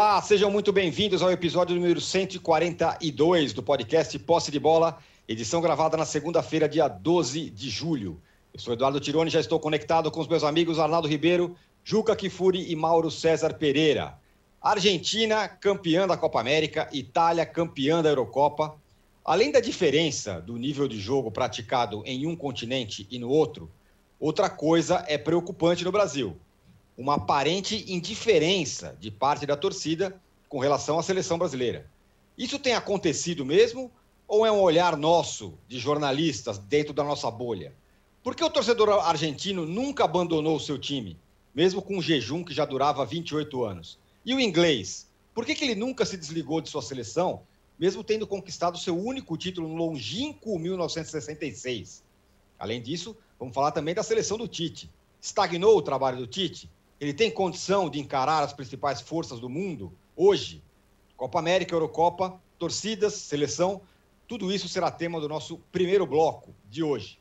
Olá, sejam muito bem-vindos ao episódio número 142 do podcast Posse de Bola, edição gravada na segunda-feira, dia 12 de julho. Eu sou Eduardo Tironi, já estou conectado com os meus amigos Arnaldo Ribeiro, Juca Kifuri e Mauro César Pereira. Argentina, campeã da Copa América, Itália, campeã da Eurocopa. Além da diferença do nível de jogo praticado em um continente e no outro, outra coisa é preocupante no Brasil uma aparente indiferença de parte da torcida com relação à seleção brasileira. Isso tem acontecido mesmo ou é um olhar nosso, de jornalistas, dentro da nossa bolha? Por que o torcedor argentino nunca abandonou o seu time, mesmo com um jejum que já durava 28 anos? E o inglês? Por que, que ele nunca se desligou de sua seleção, mesmo tendo conquistado seu único título no longínquo 1966? Além disso, vamos falar também da seleção do Tite. Estagnou o trabalho do Tite? Ele tem condição de encarar as principais forças do mundo hoje? Copa América, Eurocopa, torcidas, seleção, tudo isso será tema do nosso primeiro bloco de hoje.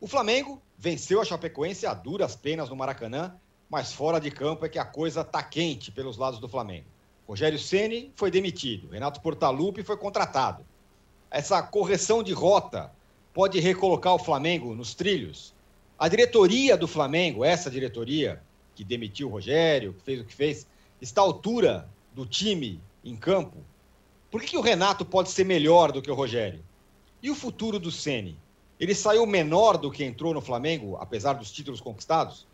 O Flamengo venceu a Chapecoense a duras penas no Maracanã, mas fora de campo é que a coisa tá quente pelos lados do Flamengo. Rogério Ceni foi demitido, Renato Portaluppi foi contratado. Essa correção de rota pode recolocar o Flamengo nos trilhos? A diretoria do Flamengo, essa diretoria, que demitiu o Rogério, que fez o que fez, está à altura do time em campo? Por que, que o Renato pode ser melhor do que o Rogério? E o futuro do Ceni? Ele saiu menor do que entrou no Flamengo, apesar dos títulos conquistados?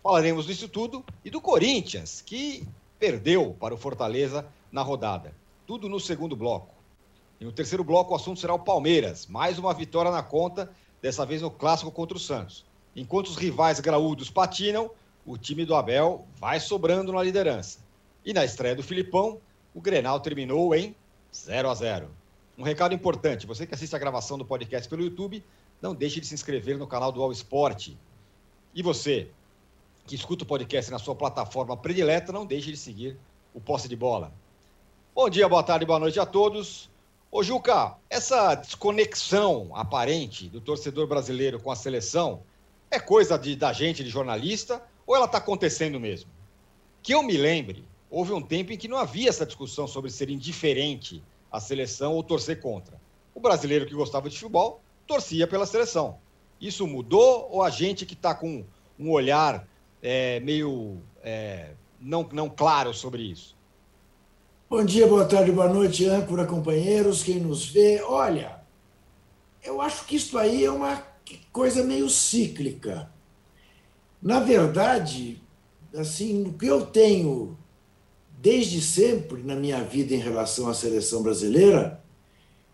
Falaremos disso tudo e do Corinthians, que perdeu para o Fortaleza na rodada. Tudo no segundo bloco. E no terceiro bloco, o assunto será o Palmeiras. Mais uma vitória na conta, dessa vez no clássico contra o Santos. Enquanto os rivais graúdos patinam, o time do Abel vai sobrando na liderança. E na estreia do Filipão, o Grenal terminou em 0 a 0. Um recado importante: você que assiste a gravação do podcast pelo YouTube, não deixe de se inscrever no canal do All Sport. E você que escuta o podcast na sua plataforma predileta, não deixe de seguir o Posse de Bola. Bom dia, boa tarde, boa noite a todos. Ô Juca, essa desconexão aparente do torcedor brasileiro com a seleção é coisa de, da gente, de jornalista, ou ela está acontecendo mesmo? Que eu me lembre, houve um tempo em que não havia essa discussão sobre ser indiferente à seleção ou torcer contra. O brasileiro que gostava de futebol torcia pela seleção. Isso mudou ou a gente que está com um olhar é, meio é, não, não claro sobre isso? Bom dia, boa tarde, boa noite, âncora, companheiros, quem nos vê. Olha, eu acho que isso aí é uma coisa meio cíclica. Na verdade, assim, o que eu tenho desde sempre na minha vida em relação à seleção brasileira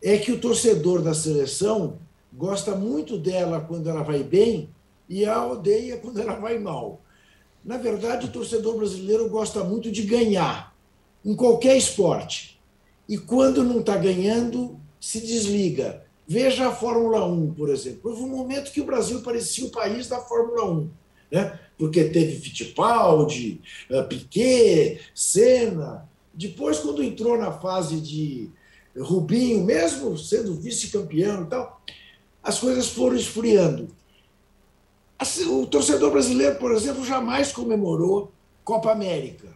é que o torcedor da seleção gosta muito dela quando ela vai bem e a odeia quando ela vai mal. Na verdade, o torcedor brasileiro gosta muito de ganhar em qualquer esporte. E quando não está ganhando, se desliga. Veja a Fórmula 1, por exemplo. Houve um momento que o Brasil parecia o país da Fórmula 1 né? porque teve Fittipaldi, eh, Piquet, Senna. Depois, quando entrou na fase de Rubinho, mesmo sendo vice-campeão e tal, as coisas foram esfriando. O torcedor brasileiro, por exemplo, jamais comemorou Copa América.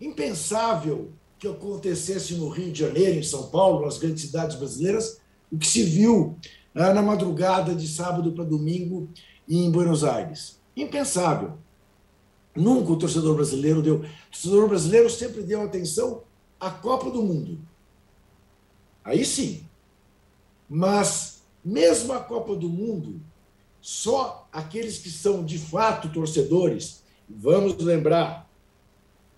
Impensável que acontecesse no Rio de Janeiro, em São Paulo, nas grandes cidades brasileiras, o que se viu né, na madrugada de sábado para domingo em Buenos Aires. Impensável. Nunca o torcedor brasileiro deu. O torcedor brasileiro sempre deu atenção à Copa do Mundo. Aí sim. Mas, mesmo a Copa do Mundo, só aqueles que são de fato torcedores, vamos lembrar,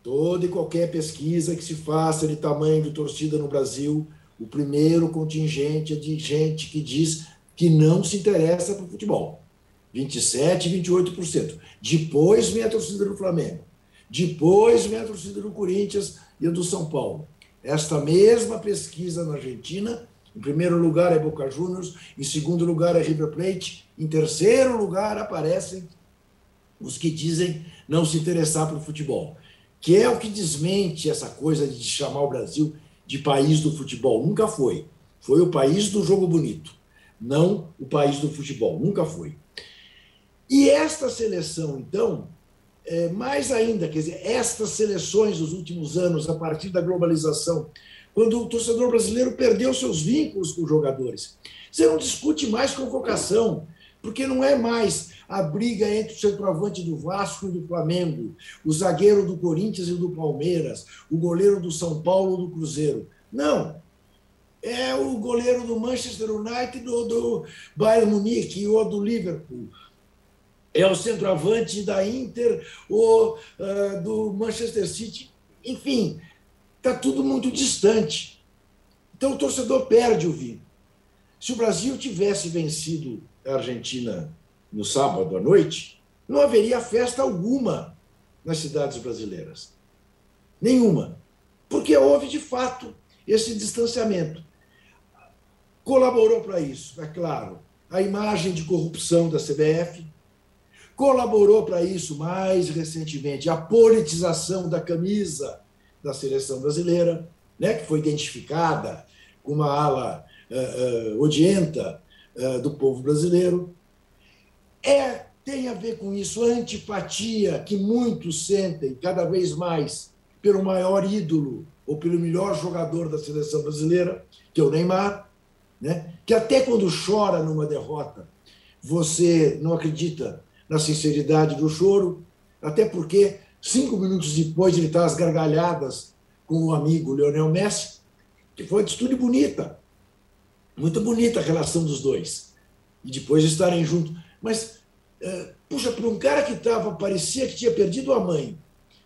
toda e qualquer pesquisa que se faça de tamanho de torcida no Brasil, o primeiro contingente é de gente que diz que não se interessa por futebol. 27, 28%. Depois vem a torcida do Flamengo. Depois vem a torcida do Corinthians e do São Paulo. Esta mesma pesquisa na Argentina, em primeiro lugar é Boca Juniors, em segundo lugar é River Plate, em terceiro lugar aparecem os que dizem não se interessar por futebol, que é o que desmente essa coisa de chamar o Brasil de país do futebol. Nunca foi. Foi o país do jogo bonito, não o país do futebol. Nunca foi. E esta seleção, então, é, mais ainda, quer dizer, estas seleções dos últimos anos, a partir da globalização, quando o torcedor brasileiro perdeu seus vínculos com os jogadores. Você não discute mais convocação, porque não é mais a briga entre o centroavante do Vasco e do Flamengo, o zagueiro do Corinthians e do Palmeiras, o goleiro do São Paulo e do Cruzeiro. Não. É o goleiro do Manchester United ou do Bayern Munique ou do Liverpool. É o centroavante da Inter ou uh, do Manchester City. Enfim, está tudo muito distante. Então o torcedor perde o vínculo. Se o Brasil tivesse vencido a Argentina no sábado à noite, não haveria festa alguma nas cidades brasileiras. Nenhuma. Porque houve, de fato, esse distanciamento. Colaborou para isso, é claro, a imagem de corrupção da CBF, colaborou para isso, mais recentemente, a politização da camisa da seleção brasileira, né, que foi identificada com uma ala uh, uh, odienta uh, do povo brasileiro. É, tem a ver com isso a antipatia que muitos sentem cada vez mais pelo maior ídolo ou pelo melhor jogador da seleção brasileira, que é o Neymar, né? que até quando chora numa derrota, você não acredita na sinceridade do choro, até porque cinco minutos depois ele está às gargalhadas com o amigo Leonel Messi, que foi uma atitude bonita, muito bonita a relação dos dois, e depois estarem juntos. Mas, é, puxa, para um cara que estava, parecia que tinha perdido a mãe,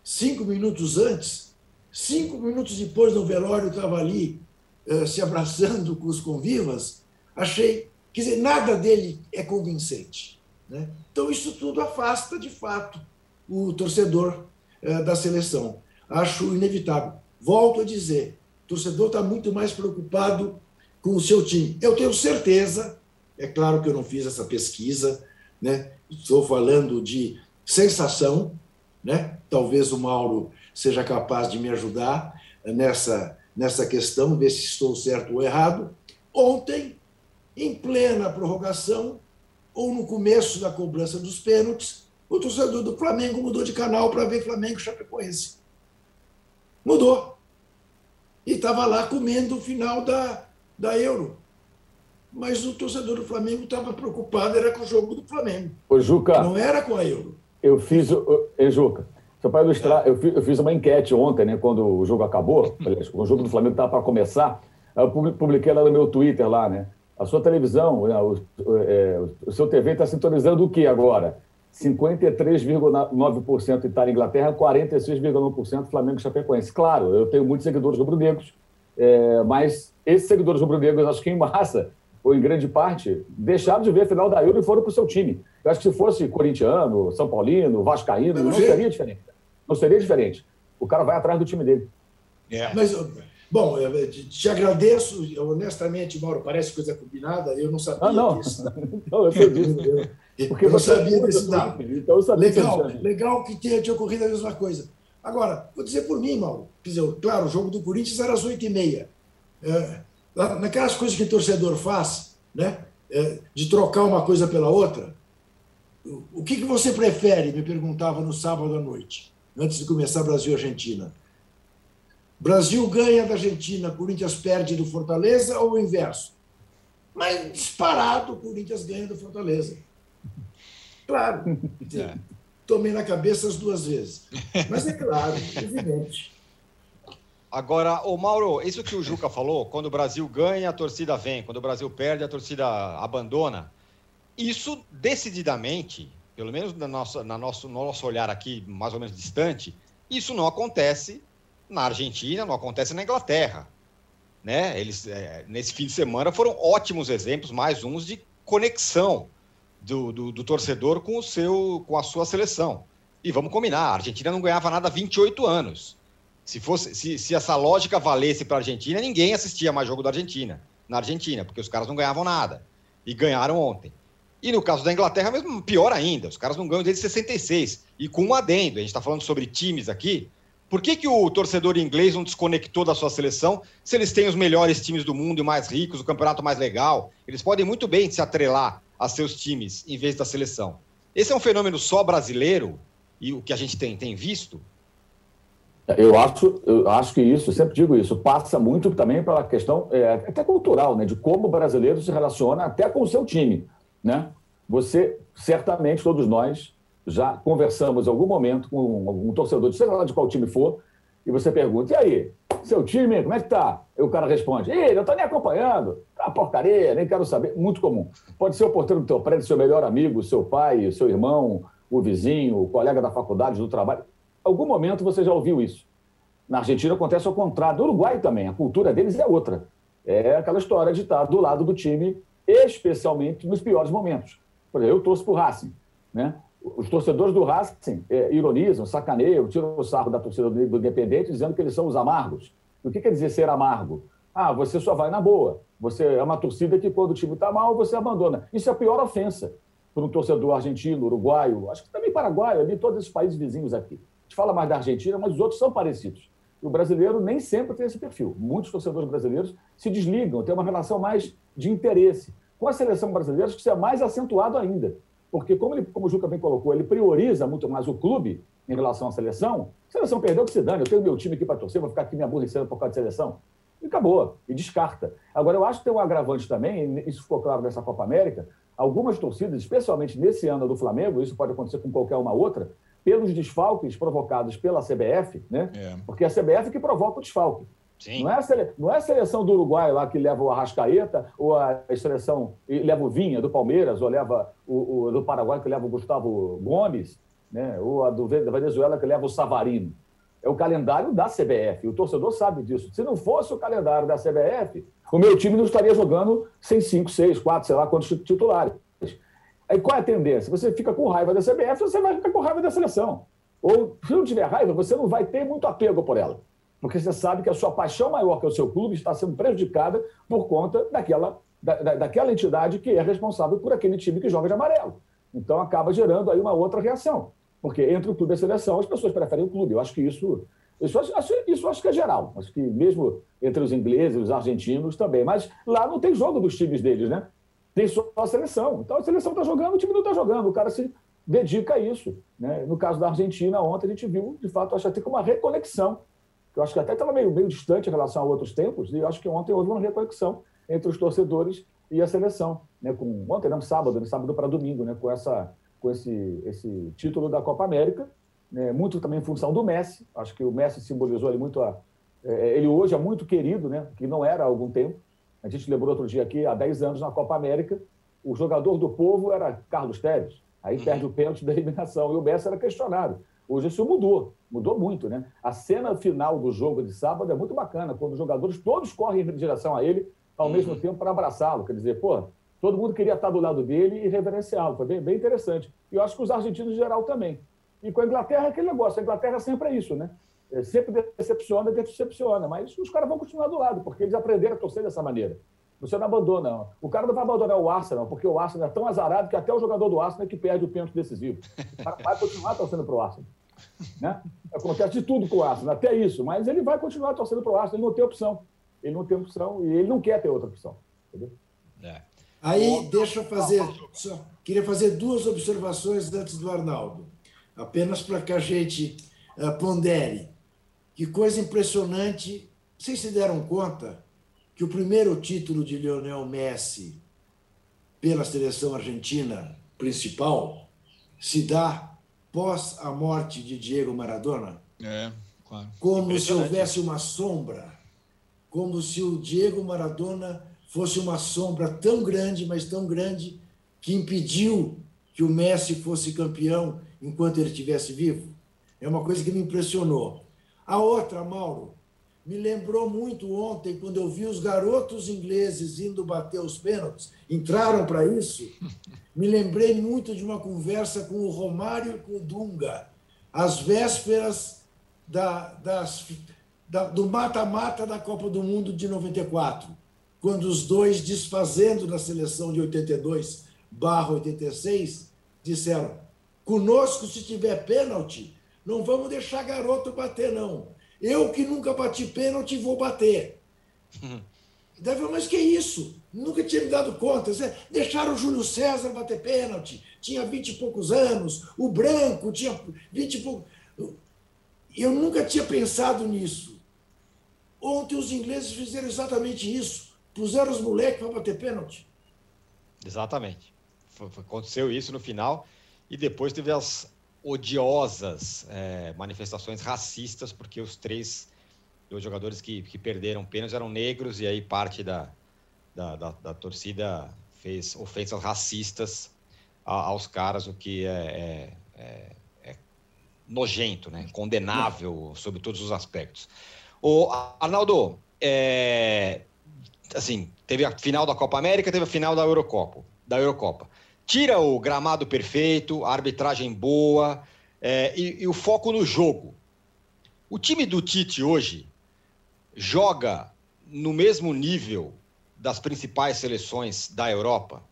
cinco minutos antes, cinco minutos depois no velório estava ali é, se abraçando com os convivas, achei, quer dizer, nada dele é convincente. Né? Então, isso tudo afasta, de fato, o torcedor é, da seleção. Acho inevitável. Volto a dizer, o torcedor está muito mais preocupado com o seu time. Eu tenho certeza é claro que eu não fiz essa pesquisa, né? estou falando de sensação, né? talvez o Mauro seja capaz de me ajudar nessa, nessa questão, ver se estou certo ou errado. Ontem, em plena prorrogação, ou no começo da cobrança dos pênaltis, o torcedor do Flamengo mudou de canal para ver Flamengo Chapecoense. Mudou. E estava lá comendo o final da, da Euro mas o torcedor do Flamengo estava preocupado, era com o jogo do Flamengo. Ô, Juca. Não era com a Euro. Eu fiz. Ô, Juca, só para ilustrar, é. eu, fiz, eu fiz uma enquete ontem, né, quando o jogo acabou, o jogo do Flamengo estava para começar, eu publiquei lá no meu Twitter, lá, né? A sua televisão, né, o, é, o seu TV está sintonizando o que agora? 53,9% Itália e Inglaterra, 46,1% Flamengo e Chapecoense. Claro, eu tenho muitos seguidores rubro-negros, é, mas esses seguidores rubro-negros, acho que em massa, ou em grande parte, deixaram de ver a final da Euro e foram para o seu time. Eu acho que se fosse corintiano, São Paulino, Vascaíno, não, não seria diferente. Não seria diferente. O cara vai atrás do time dele. É. Mas, bom, eu te agradeço, honestamente, Mauro, parece coisa combinada, eu não sabia ah, não. disso. não, eu sei disso. Porque eu não sabia desse dado. Então, eu sabia legal, legal que tenha te ocorrido a mesma coisa. Agora, vou dizer por mim, Mauro. Quer dizer, claro, o jogo do Corinthians era às 8h30. É, naquelas coisas que o torcedor faz, né? É, de trocar uma coisa pela outra. O que, que você prefere? Me perguntava no sábado à noite, antes de começar Brasil e Argentina. Brasil ganha da Argentina, Corinthians perde do Fortaleza ou o inverso? Mas disparado, o Corinthians ganha do Fortaleza. Claro. É. Tomei na cabeça as duas vezes. Mas é claro, evidente. Agora, o Mauro, isso que o Juca falou, quando o Brasil ganha, a torcida vem, quando o Brasil perde, a torcida abandona. Isso decididamente, pelo menos na nossa, na nosso, no nosso olhar aqui, mais ou menos distante, isso não acontece na Argentina, não acontece na Inglaterra. Né? Eles, é, nesse fim de semana, foram ótimos exemplos, mais uns, de conexão do, do, do, torcedor com, o seu, com a sua seleção. E vamos combinar, a Argentina não ganhava nada há 28 anos. Se, fosse, se, se essa lógica valesse para a Argentina, ninguém assistia mais jogo da Argentina, na Argentina, porque os caras não ganhavam nada. E ganharam ontem. E no caso da Inglaterra, mesmo pior ainda, os caras não ganham desde 66. E com um adendo, a gente está falando sobre times aqui. Por que, que o torcedor inglês não desconectou da sua seleção se eles têm os melhores times do mundo e mais ricos, o campeonato mais legal? Eles podem muito bem se atrelar a seus times em vez da seleção. Esse é um fenômeno só brasileiro e o que a gente tem, tem visto? Eu acho, eu acho que isso, sempre digo isso, passa muito também pela questão é, até cultural, né, de como o brasileiro se relaciona até com o seu time. Né? Você, certamente, todos nós já conversamos em algum momento com algum torcedor, seja lá de qual time for, e você pergunta, e aí, seu time, como é que tá? E o cara responde, ei, não tô nem acompanhando, tá porcaria, nem quero saber. Muito comum. Pode ser o porteiro do teu prédio, seu melhor amigo, seu pai, seu irmão, o vizinho, o colega da faculdade, do trabalho algum momento você já ouviu isso. Na Argentina acontece ao contrário. No Uruguai também, a cultura deles é outra. É aquela história de estar do lado do time, especialmente nos piores momentos. Por exemplo, eu torço para o Racing. Né? Os torcedores do Racing é, ironizam, sacaneiam, tiram o sarro da torcida do Independente, dizendo que eles são os amargos. O que quer dizer ser amargo? Ah, você só vai na boa. Você é uma torcida que, quando o time está mal, você abandona. Isso é a pior ofensa para um torcedor argentino, uruguaio, acho que também paraguaio, ali, todos esses países vizinhos aqui gente fala mais da Argentina, mas os outros são parecidos. O brasileiro nem sempre tem esse perfil. Muitos torcedores brasileiros se desligam, têm uma relação mais de interesse. Com a seleção brasileira, acho que isso é mais acentuado ainda. Porque, como, ele, como o Juca bem colocou, ele prioriza muito mais o clube em relação à seleção. A seleção perdeu, que se dane. Eu tenho meu time aqui para torcer, vou ficar aqui me aborrecendo por causa de seleção. E acabou. E descarta. Agora, eu acho que tem um agravante também, e isso ficou claro nessa Copa América, algumas torcidas, especialmente nesse ano do Flamengo, isso pode acontecer com qualquer uma outra, pelos desfalques provocados pela CBF, né? É. Porque é a CBF que provoca o desfalque. Não é, sele... não é a seleção do Uruguai lá que leva o Arrascaeta, ou a seleção leva o Vinha do Palmeiras, ou leva o, o do Paraguai que leva o Gustavo Gomes, né? ou a do da Venezuela que leva o Savarino. É o calendário da CBF. O torcedor sabe disso. Se não fosse o calendário da CBF, o meu time não estaria jogando sem cinco, seis, quatro, sei lá quantos titulares. Aí qual é a tendência? Você fica com raiva da CBF, você vai ficar com raiva da seleção. Ou, se não tiver raiva, você não vai ter muito apego por ela. Porque você sabe que a sua paixão maior, que é o seu clube, está sendo prejudicada por conta daquela, da, daquela entidade que é responsável por aquele time que joga de amarelo. Então acaba gerando aí uma outra reação. Porque entre o clube e a seleção, as pessoas preferem o clube. Eu acho que isso. Isso, isso, isso acho que é geral. Acho que mesmo entre os ingleses, os argentinos também. Mas lá não tem jogo dos times deles, né? tem só a seleção. Então a seleção está jogando, o time não está jogando, o cara se dedica a isso. Né? No caso da Argentina, ontem a gente viu, de fato, acho até que uma reconexão, que eu acho que até estava meio, meio distante em relação a outros tempos, e eu acho que ontem houve uma reconexão entre os torcedores e a seleção. Né? Com, ontem, não, sábado, né? sábado para domingo, né? com, essa, com esse, esse título da Copa América, né? muito também em função do Messi. Acho que o Messi simbolizou ali muito a. É, ele hoje é muito querido, né? que não era há algum tempo. A gente lembrou outro dia aqui, há 10 anos, na Copa América, o jogador do povo era Carlos Tevez. Aí perde o pênalti da eliminação. E o Messi era questionado. Hoje isso mudou, mudou muito, né? A cena final do jogo de sábado é muito bacana, quando os jogadores todos correm em direção a ele ao uhum. mesmo tempo para abraçá-lo. Quer dizer, pô, todo mundo queria estar do lado dele e reverenciá-lo. Foi bem, bem interessante. E eu acho que os argentinos em geral também. E com a Inglaterra é aquele negócio. A Inglaterra sempre é isso, né? É, sempre decepciona, decepciona, mas os caras vão continuar do lado, porque eles aprenderam a torcer dessa maneira. Você não abandona. O cara não vai abandonar o Arsenal, porque o Arsenal é tão azarado que até o jogador do Arsenal é que perde o pênalti decisivo. O cara vai continuar torcendo para o Arsenal. Né? Acontece de tudo com o Arsenal, até isso, mas ele vai continuar torcendo para o Arsenal, ele não tem opção. Ele não tem opção e ele não quer ter outra opção. Entendeu? É. Aí, deixa eu fazer. Só, queria fazer duas observações antes do Arnaldo, apenas para que a gente uh, pondere. Que coisa impressionante. Vocês se deram conta que o primeiro título de Lionel Messi pela seleção argentina principal se dá pós a morte de Diego Maradona? É, claro. Como se houvesse uma sombra, como se o Diego Maradona fosse uma sombra tão grande, mas tão grande, que impediu que o Messi fosse campeão enquanto ele estivesse vivo. É uma coisa que me impressionou. A outra, Mauro, me lembrou muito ontem, quando eu vi os garotos ingleses indo bater os pênaltis, entraram para isso. Me lembrei muito de uma conversa com o Romário e com o Dunga, às vésperas da, das, da, do mata-mata da Copa do Mundo de 94, quando os dois, desfazendo da seleção de 82 barra 86, disseram: conosco, se tiver pênalti, não vamos deixar garoto bater, não. Eu que nunca bati pênalti, vou bater. Daí eu mas que isso? Nunca tinha me dado conta. Deixaram o Júlio César bater pênalti, tinha vinte e poucos anos, o Branco tinha vinte e poucos. Eu nunca tinha pensado nisso. Ontem os ingleses fizeram exatamente isso. Puseram os moleques para bater pênalti. Exatamente. Aconteceu isso no final e depois teve as odiosas é, manifestações racistas, porque os três os jogadores que, que perderam pênaltis eram negros e aí parte da, da, da, da torcida fez ofensas racistas a, aos caras, o que é, é, é, é nojento, né? condenável sobre todos os aspectos. O Arnaldo, é, assim, teve a final da Copa América, teve a final da Eurocopa, da Eurocopa. Tira o gramado perfeito, a arbitragem boa é, e, e o foco no jogo. O time do Tite hoje joga no mesmo nível das principais seleções da Europa?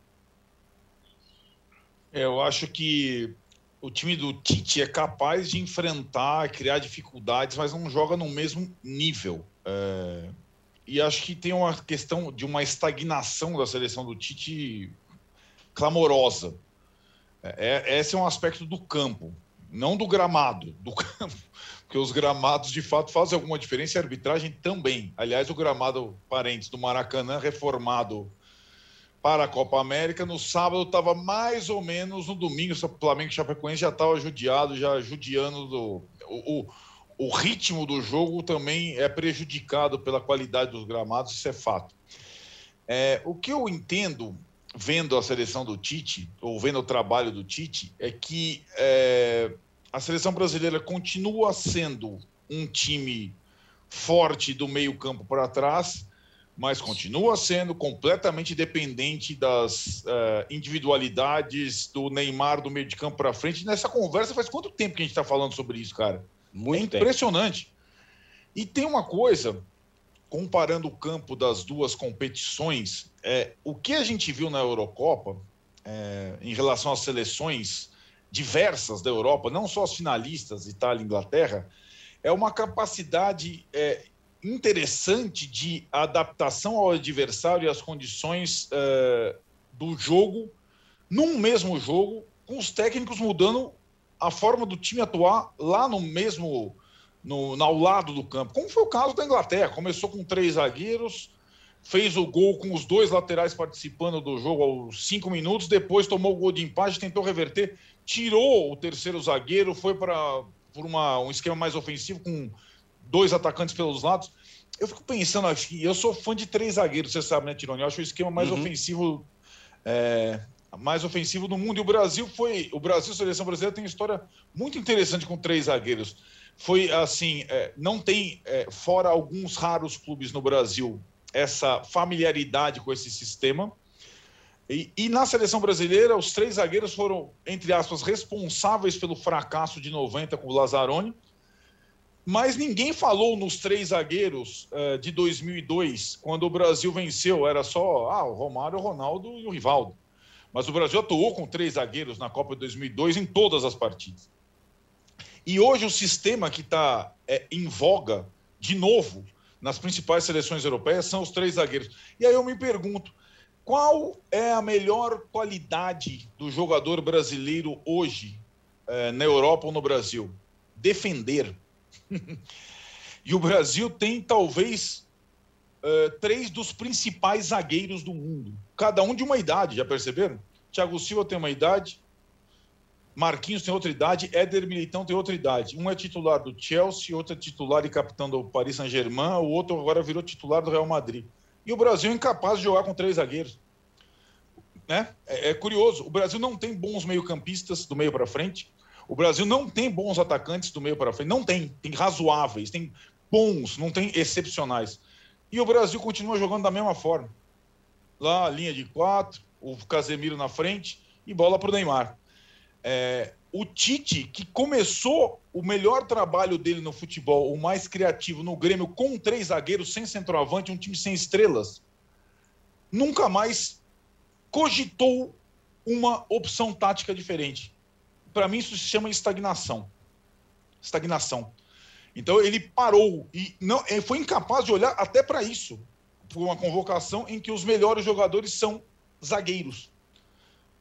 É, eu acho que o time do Tite é capaz de enfrentar, criar dificuldades, mas não joga no mesmo nível. É... E acho que tem uma questão de uma estagnação da seleção do Tite clamorosa. É, é, esse é um aspecto do campo, não do gramado, do campo. Porque os gramados de fato fazem alguma diferença e a arbitragem também. Aliás, o gramado parentes do Maracanã, reformado para a Copa América, no sábado estava mais ou menos no domingo. O Flamengo e Chapecoense já estava judiado, já judiando do. O, o, o ritmo do jogo também é prejudicado pela qualidade dos gramados, isso é fato. É, o que eu entendo vendo a seleção do Tite, ou vendo o trabalho do Tite, é que é, a seleção brasileira continua sendo um time forte do meio-campo para trás, mas continua sendo completamente dependente das uh, individualidades do Neymar do meio de campo para frente. Nessa conversa, faz quanto tempo que a gente está falando sobre isso, cara? Muito é impressionante. Tempo. E tem uma coisa comparando o campo das duas competições, é, o que a gente viu na Eurocopa, é, em relação às seleções diversas da Europa, não só as finalistas, Itália e Inglaterra, é uma capacidade é, interessante de adaptação ao adversário e às condições é, do jogo, num mesmo jogo, com os técnicos mudando a forma do time atuar lá no mesmo no, ao lado do campo, como foi o caso da Inglaterra. Começou com três zagueiros, fez o gol com os dois laterais participando do jogo aos cinco minutos, depois tomou o gol de empate, tentou reverter, tirou o terceiro zagueiro, foi para por uma, um esquema mais ofensivo com dois atacantes pelos lados. Eu fico pensando aqui, eu sou fã de três zagueiros, você sabe, né, Tironi? Eu acho o esquema mais uhum. ofensivo é, mais ofensivo do mundo. E o Brasil foi. O Brasil, a seleção brasileira, tem uma história muito interessante com três zagueiros foi assim, é, não tem, é, fora alguns raros clubes no Brasil, essa familiaridade com esse sistema. E, e, na seleção brasileira, os três zagueiros foram, entre aspas, responsáveis pelo fracasso de 90 com o Lazzaroni. Mas ninguém falou nos três zagueiros uh, de 2002, quando o Brasil venceu. Era só ah, o Romário, o Ronaldo e o Rivaldo. Mas o Brasil atuou com três zagueiros na Copa de 2002 em todas as partidas. E hoje o sistema que está é, em voga, de novo, nas principais seleções europeias, são os três zagueiros. E aí eu me pergunto, qual é a melhor qualidade do jogador brasileiro hoje, é, na Europa ou no Brasil? Defender. e o Brasil tem talvez é, três dos principais zagueiros do mundo, cada um de uma idade, já perceberam? Thiago Silva tem uma idade, Marquinhos tem outra idade, Éder Militão tem outra idade. Um é titular do Chelsea, outro é titular e capitão do Paris Saint-Germain, o outro agora virou titular do Real Madrid. E o Brasil é incapaz de jogar com três zagueiros. Né? É, é curioso, o Brasil não tem bons meio-campistas do meio para frente. O Brasil não tem bons atacantes do meio para frente. Não tem. Tem razoáveis, tem bons, não tem excepcionais. E o Brasil continua jogando da mesma forma. Lá, linha de quatro, o Casemiro na frente e bola para o Neymar. É, o Tite, que começou o melhor trabalho dele no futebol, o mais criativo no Grêmio, com três zagueiros, sem centroavante, um time sem estrelas, nunca mais cogitou uma opção tática diferente. Para mim, isso se chama estagnação. Estagnação. Então, ele parou e não, foi incapaz de olhar até para isso. por uma convocação em que os melhores jogadores são zagueiros.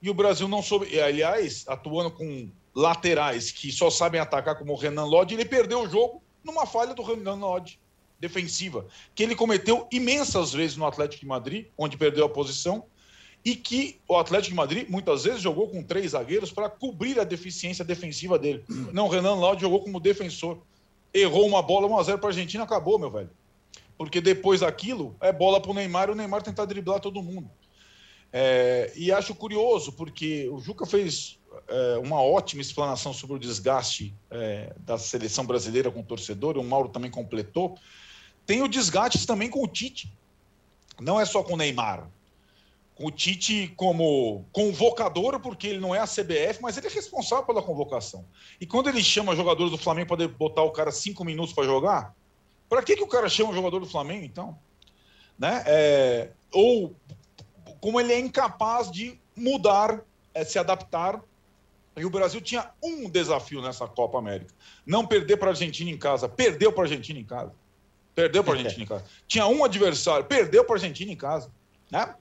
E o Brasil não soube. Aliás, atuando com laterais que só sabem atacar como o Renan Lodge, ele perdeu o jogo numa falha do Renan Lodge defensiva, que ele cometeu imensas vezes no Atlético de Madrid, onde perdeu a posição, e que o Atlético de Madrid muitas vezes jogou com três zagueiros para cobrir a deficiência defensiva dele. Não, o Renan Lodge jogou como defensor. Errou uma bola 1x0 para a Argentina, acabou, meu velho. Porque depois daquilo, é bola para o Neymar e o Neymar tentar driblar todo mundo. É, e acho curioso, porque o Juca fez é, uma ótima explanação sobre o desgaste é, da seleção brasileira com o torcedor, o Mauro também completou. Tem o desgaste também com o Tite. Não é só com o Neymar. Com o Tite como convocador, porque ele não é a CBF, mas ele é responsável pela convocação. E quando ele chama jogadores do Flamengo para botar o cara cinco minutos para jogar, para que, que o cara chama o jogador do Flamengo, então? Né? É, ou como ele é incapaz de mudar, é, se adaptar. E o Brasil tinha um desafio nessa Copa América: não perder para a Argentina em casa. Perdeu para a Argentina em casa. Perdeu para a Argentina em casa. Tinha um adversário, perdeu para a Argentina em casa. Né?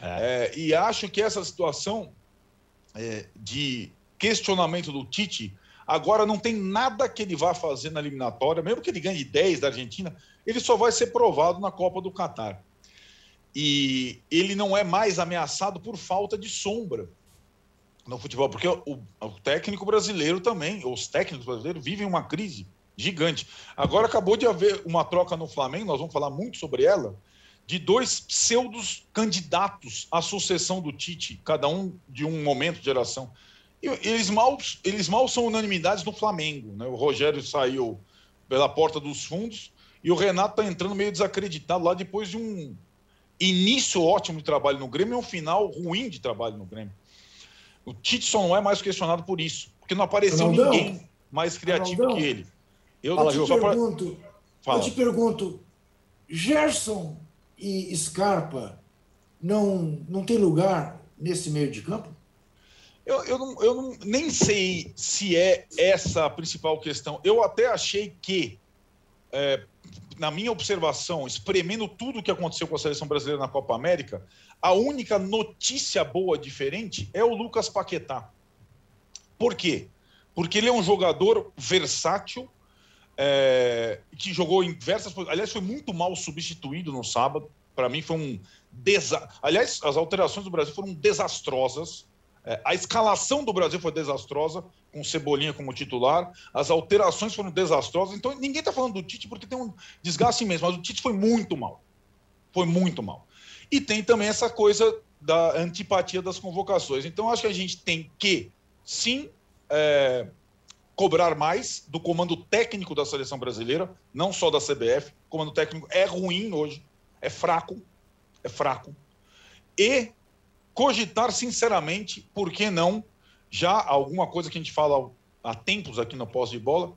É. É, e acho que essa situação é, de questionamento do Tite agora não tem nada que ele vá fazer na eliminatória, mesmo que ele ganhe 10 da Argentina, ele só vai ser provado na Copa do Catar e ele não é mais ameaçado por falta de sombra no futebol, porque o, o, técnico brasileiro também, os técnicos brasileiros vivem uma crise gigante. Agora acabou de haver uma troca no Flamengo, nós vamos falar muito sobre ela, de dois pseudos candidatos à sucessão do Tite, cada um de um momento de geração. E eles mal, eles mal são unanimidades no Flamengo. Né? O Rogério saiu pela porta dos fundos e o Renato está entrando meio desacreditado lá depois de um início ótimo de trabalho no Grêmio e um final ruim de trabalho no Grêmio. O Tite só não é mais questionado por isso, porque não apareceu Ronaldão, ninguém mais criativo Ronaldão, que ele. Eu, Fala, te pergunto, pra... eu te pergunto, Gerson e Scarpa não, não tem lugar nesse meio de campo? Eu, eu, não, eu não, nem sei se é essa a principal questão. Eu até achei que, é, na minha observação, espremendo tudo o que aconteceu com a seleção brasileira na Copa América, a única notícia boa diferente é o Lucas Paquetá. Por quê? Porque ele é um jogador versátil, é, que jogou em diversas Aliás, foi muito mal substituído no sábado. Para mim, foi um. Desa... Aliás, as alterações do Brasil foram desastrosas. É, a escalação do Brasil foi desastrosa, com Cebolinha como titular. As alterações foram desastrosas. Então, ninguém está falando do Tite porque tem um desgaste mesmo, mas o Tite foi muito mal. Foi muito mal. E tem também essa coisa da antipatia das convocações. Então, acho que a gente tem que, sim, é, cobrar mais do comando técnico da seleção brasileira, não só da CBF. O comando técnico é ruim hoje, é fraco, é fraco. E cogitar sinceramente, por que não, já alguma coisa que a gente fala há tempos aqui no pós de bola,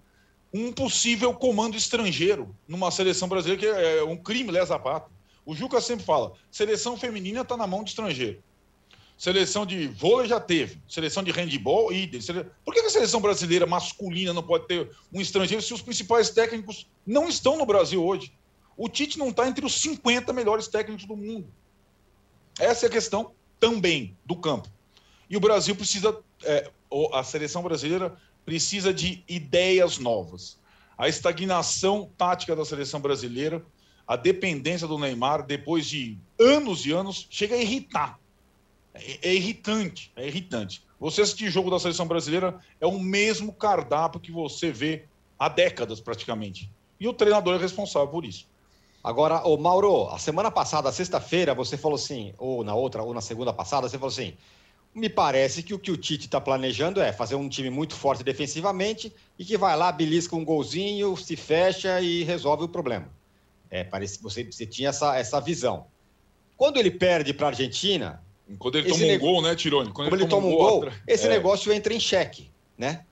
um possível comando estrangeiro numa seleção brasileira que é um crime lesa pátria. O Juca sempre fala, seleção feminina está na mão de estrangeiro. Seleção de vôlei já teve. Seleção de handball, idem. Por que a seleção brasileira masculina não pode ter um estrangeiro se os principais técnicos não estão no Brasil hoje? O Tite não está entre os 50 melhores técnicos do mundo. Essa é a questão também do campo. E o Brasil precisa, é, a seleção brasileira precisa de ideias novas. A estagnação tática da seleção brasileira, a dependência do Neymar, depois de anos e anos, chega a irritar. É, é irritante, é irritante. Você assistir jogo da seleção brasileira é o mesmo cardápio que você vê há décadas praticamente. E o treinador é responsável por isso. Agora, o Mauro, a semana passada, sexta-feira, você falou assim, ou na outra, ou na segunda passada, você falou assim: me parece que o que o Tite está planejando é fazer um time muito forte defensivamente e que vai lá, belisca um golzinho, se fecha e resolve o problema. É, parece que você, você tinha essa, essa visão. Quando ele perde para a Argentina. Quando ele toma um gol, né, Tirone? Quando ele, ele toma, um gol, esse é. negócio entra em xeque, né?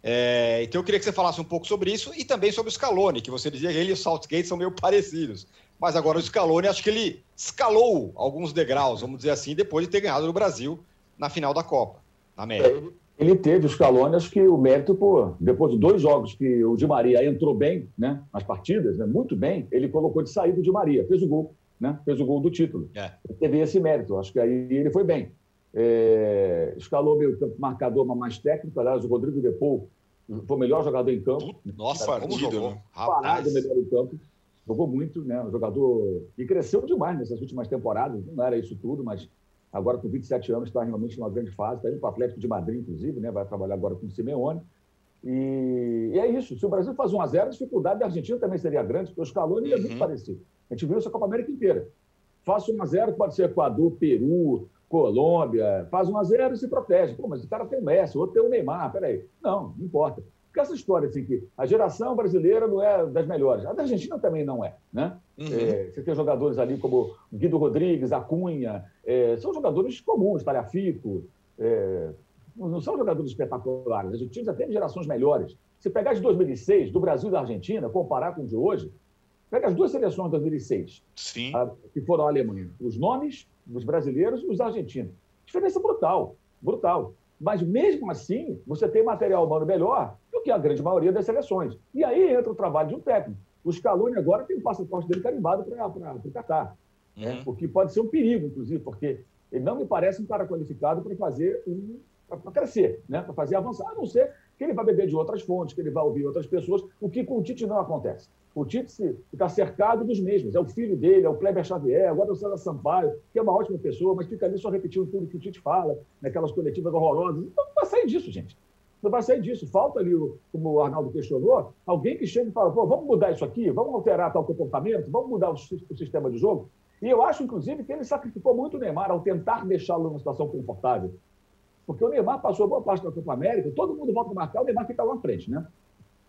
É, então eu queria que você falasse um pouco sobre isso e também sobre o Scaloni, que você dizia que ele e o Saltgate são meio parecidos. Mas agora o Scaloni, acho que ele escalou alguns degraus, vamos dizer assim, depois de ter ganhado no Brasil na final da Copa, na América. Ele teve, o Scaloni, acho que o mérito, por, depois de dois jogos que o Di Maria entrou bem né, nas partidas, né, muito bem, ele colocou de saída o Di Maria, fez o gol. né? Fez o gol do título. É. Teve esse mérito. Acho que aí ele foi bem. É, escalou meio campo marcador, mas mais técnico. Aliás, o Rodrigo Depou foi o melhor jogador em campo. Nossa, como jogou? Né? Parado, melhor em campo. Jogou muito, né? Um jogador e cresceu demais nessas últimas temporadas. Não era isso tudo, mas agora com 27 anos está realmente numa grande fase. Está indo para o Atlético de Madrid, inclusive, né? Vai trabalhar agora com o Simeone. E, e, é isso. Se o Brasil faz 1 a 0 a dificuldade da Argentina também seria grande, porque o escalão uhum. é muito uhum. parecido. A gente viu isso a Copa América inteira. Faça 1 a 0 pode ser Equador, Peru, Colômbia. Faz 1 a 0 e se protege. Pô, mas o cara tem o Messi, o outro tem o Neymar. Peraí. Não, não importa. Porque essa história assim que a geração brasileira não é das melhores. A da Argentina também não é, né? Uhum. É, você tem jogadores ali como Guido Rodrigues, Acunha, é, são jogadores comuns, Talhafico, é, não são jogadores espetaculares. A Argentina já teve gerações melhores. Se pegar de 2006, do Brasil e da Argentina, comparar com o de hoje, pega as duas seleções de 2006, Sim. A, que foram a Alemanha. Os nomes dos brasileiros e os argentinos. Diferença brutal, brutal. Mas mesmo assim, você tem material humano melhor do que a grande maioria das seleções. E aí entra o trabalho de um técnico. O Scaloni agora tem o passaporte dele carimbado para o Catar. Né? Uhum. Né? O que pode ser um perigo, inclusive, porque ele não me parece um cara qualificado para fazer um para crescer, né? para fazer avançar, a não ser que ele vai beber de outras fontes, que ele vai ouvir outras pessoas, o que com o Tite não acontece. O Tite está cercado dos mesmos. É o filho dele, é o Kleber Xavier, agora é o César Sampaio, que é uma ótima pessoa, mas fica ali só repetindo tudo que o Tite fala, naquelas coletivas horrorosas. Então não vai sair disso, gente. Não vai sair disso. Falta ali, como o Arnaldo questionou, alguém que chega e fala, pô, vamos mudar isso aqui, vamos alterar tal comportamento, vamos mudar o, o sistema de jogo. E eu acho, inclusive, que ele sacrificou muito o Neymar ao tentar deixá-lo numa situação confortável. Porque o Neymar passou boa parte da Copa América, todo mundo volta a marcar, o Neymar fica lá na frente, né?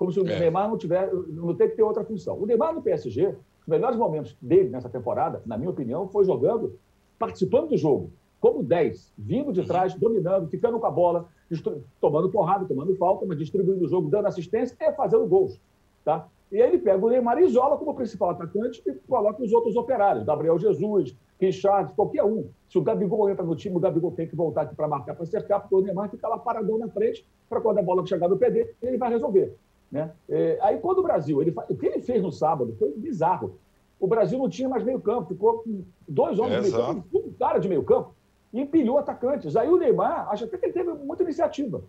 Como se o é. Neymar não tiver, não tem que ter outra função. O Neymar no PSG, os melhores momentos dele nessa temporada, na minha opinião, foi jogando, participando do jogo, como 10, vindo de uhum. trás, dominando, ficando com a bola, tomando porrada, tomando falta, mas distribuindo o jogo, dando assistência e fazendo gols. Tá? E aí ele pega o Neymar e isola como principal atacante e coloca os outros operários, Gabriel Jesus, Richard, qualquer um. Se o Gabigol entra no time, o Gabigol tem que voltar aqui para marcar, para cercar, porque o Neymar fica lá paradão na frente, para quando a bola chegar no dele, ele vai resolver. Né? É, aí quando o Brasil, ele, o que ele fez no sábado foi bizarro. O Brasil não tinha mais meio campo, ficou com dois homens de meio campo, um cara de meio campo, e empilhou atacantes. Aí o Neymar, acho até que ele teve muita iniciativa.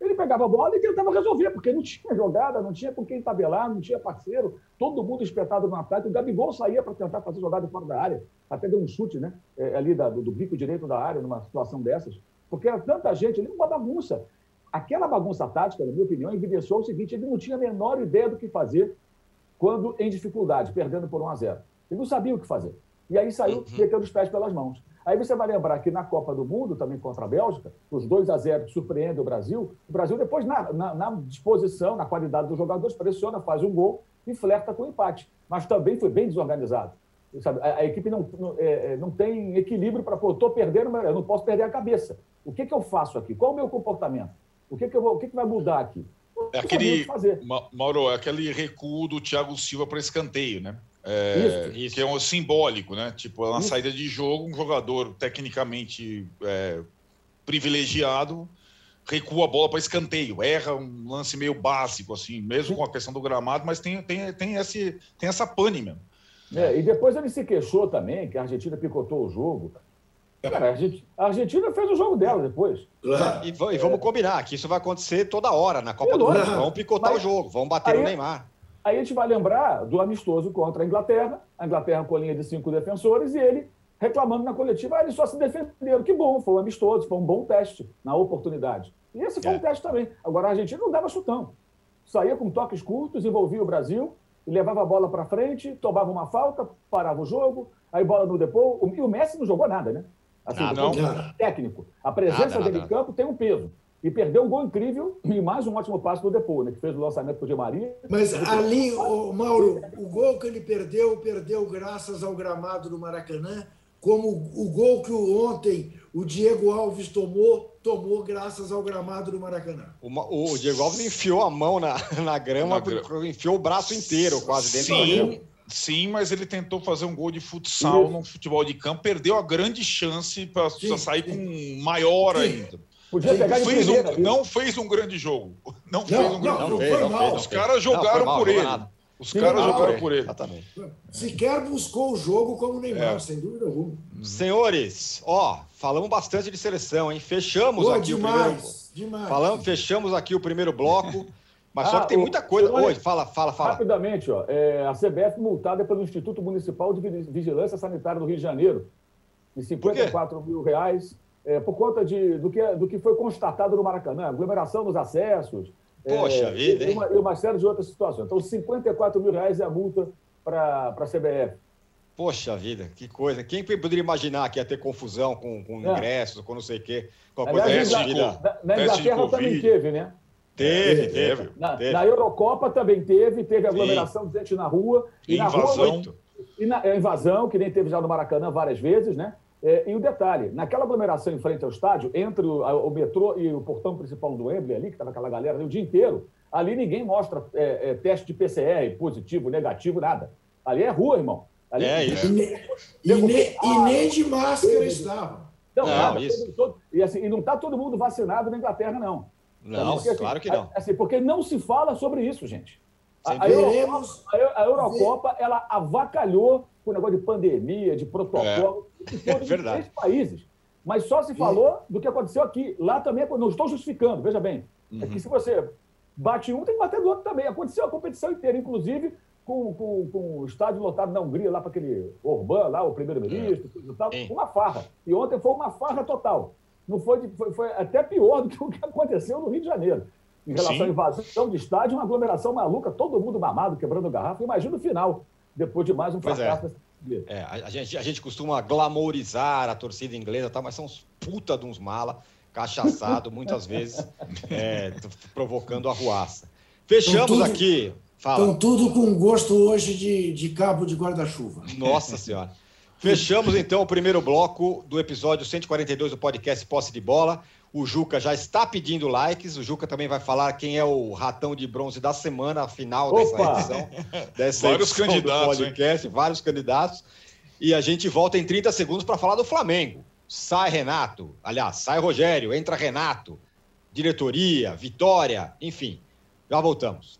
Ele pegava a bola e tentava resolver, porque não tinha jogada, não tinha com quem tabelar, não tinha parceiro, todo mundo espetado no ataque. O Gabigol saía para tentar fazer jogada fora da área, até deu um chute né, é, ali da, do, do bico direito da área, numa situação dessas, porque era tanta gente ali, uma bagunça. Aquela bagunça tática, na minha opinião, evidenciou o seguinte: ele não tinha a menor ideia do que fazer quando em dificuldade, perdendo por 1 a 0. Ele não sabia o que fazer. E aí saiu uhum. metendo os pés pelas mãos. Aí você vai lembrar que na Copa do Mundo, também contra a Bélgica, os 2 a 0 que surpreendem o Brasil, o Brasil depois, na, na, na, disposição, na qualidade dos jogadores, pressiona, faz um gol e flerta com o empate. Mas também foi bem desorganizado. Sabe? A, a, equipe não, não, é, é não tem equilíbrio para, pô, estou perdendo, mas eu não posso perder a cabeça. O que, que eu faço aqui? Qual é o meu comportamento? O que, que, vou, o que, que vai mudar aqui? É aquele, Mauro, é aquele recuo do Thiago Silva para escanteio, né? É, isso, isso. Que é um simbólico, né? Tipo, é uma isso. saída de jogo, um jogador tecnicamente é, privilegiado recua a bola para escanteio, erra um lance meio básico, assim, mesmo com a questão do gramado, mas tem, tem, tem, esse, tem essa pane mesmo. É, e depois ele se queixou também que a Argentina picotou o jogo. Cara, a Argentina fez o jogo dela depois. E, e vamos combinar que isso vai acontecer toda hora na Copa do Mundo. Vamos picotar Mas, o jogo, vamos bater aí, no Neymar. Aí a gente vai lembrar do amistoso contra a Inglaterra, a Inglaterra com a linha de cinco defensores, e ele reclamando na coletiva, ah, eles só se defenderam. Que bom, foi um amistoso, foi um bom teste na oportunidade. E esse foi é. um teste também. Agora a Argentina não dava chutão. Saía com toques curtos, envolvia o Brasil, levava a bola para frente, tomava uma falta, parava o jogo, aí bola no depô. E o Messi não jogou nada, né? Assim, ah, não. técnico. A presença nada, dele nada. em campo tem um peso. E perdeu um gol incrível e mais um ótimo passo do Depô, né? Que fez o lançamento para o Di Maria. Mas ali, o Mauro, o gol que ele perdeu, perdeu graças ao gramado do Maracanã, como o gol que ontem o Diego Alves tomou, tomou graças ao gramado do Maracanã. O, o Diego Alves enfiou a mão na, na grama, na enfiou o braço inteiro quase dentro Sim. da grama. Sim, mas ele tentou fazer um gol de futsal no futebol de campo, perdeu a grande chance para sair com maior sim. ainda. Podia pegar não, fez um, não fez um grande jogo. Não, não fez um grande não, jogo. Os caras jogaram mal, por ele. Os caras jogaram por ele. Exatamente. Sequer buscou o jogo como o Neymar, é. sem dúvida alguma. Senhores, ó, falamos bastante de seleção, hein? Fechamos Pô, aqui demais, o primeiro. Demais. Falamos, fechamos aqui o primeiro bloco. Mas ah, só que tem muita coisa. Oi, fala, fala, fala. Rapidamente, ó, é, a CBF multada pelo Instituto Municipal de Vigilância Sanitária do Rio de Janeiro de 54 mil reais é, por conta de, do, que, do que foi constatado no Maracanã, aglomeração nos acessos, Poxa é, vida, e, uma, e uma série de outras situações. Então, 54 mil reais é a multa para a CBF. Poxa vida, que coisa. Quem poderia imaginar que ia ter confusão com, com é. ingressos, com não sei o quê? Com a coisa Aliás, na, na, na Inglaterra também teve, né? Teve, teve. Na, teve. na, Eurocopa também teve, teve aglomeração de gente na rua. E, na invasão. Rua, e na é, invasão, que nem teve já no Maracanã várias vezes, né? É, e o detalhe, naquela aglomeração em frente ao estádio, entre o, a, o, metrô e o portão principal do Wembley ali, que estava aquela galera ali, o dia inteiro, ali ninguém mostra é, é, teste de PCR, positivo, negativo, nada. Ali é rua, irmão. Ali é isso. E, ne, e, ne, e, nem de máscara estava. Não, não nada, isso. Todo, todo, e, assim, e não está todo mundo vacinado na Inglaterra, não. Não, porque, assim, claro que não. Assim, porque não se fala sobre isso, gente. A, a, Eurocopa, a, Eurocopa, ela avacalhou com o negócio de pandemia, de protocolo, é, é verdade. países. Mas só se falou do que aconteceu aqui. Lá também, não estou justificando, veja bem. Uhum. É que uhum. se você bate um, tem que bater do outro também. Aconteceu a competição inteira, inclusive com, com, com o estádio lotado na Hungria, lá para aquele Orbán, lá, o primeiro-ministro, é. tal. Uma farra. E ontem foi uma farra total. Não foi, foi, foi até pior do que o que aconteceu no Rio de Janeiro em relação Sim. à invasão de estádio, uma aglomeração maluca, todo mundo mamado, quebrando garrafa. Imagina o final depois de mais um pois é. fracasso é. é a, gente, a gente costuma glamourizar a torcida inglesa, tá, mas são uns puta de uns mala, cachaçado, muitas vezes, é, provocando arruaça. Fechamos tudo, aqui. Estão tudo com gosto hoje de, de cabo de guarda-chuva. Nossa Senhora. Fechamos então o primeiro bloco do episódio 142 do podcast Posse de Bola. O Juca já está pedindo likes. O Juca também vai falar quem é o ratão de bronze da semana final dessa Opa! edição. Dessa vários edição candidatos, do podcast, hein? vários candidatos. E a gente volta em 30 segundos para falar do Flamengo. Sai Renato, aliás, sai Rogério, entra Renato, diretoria, vitória, enfim. Já voltamos.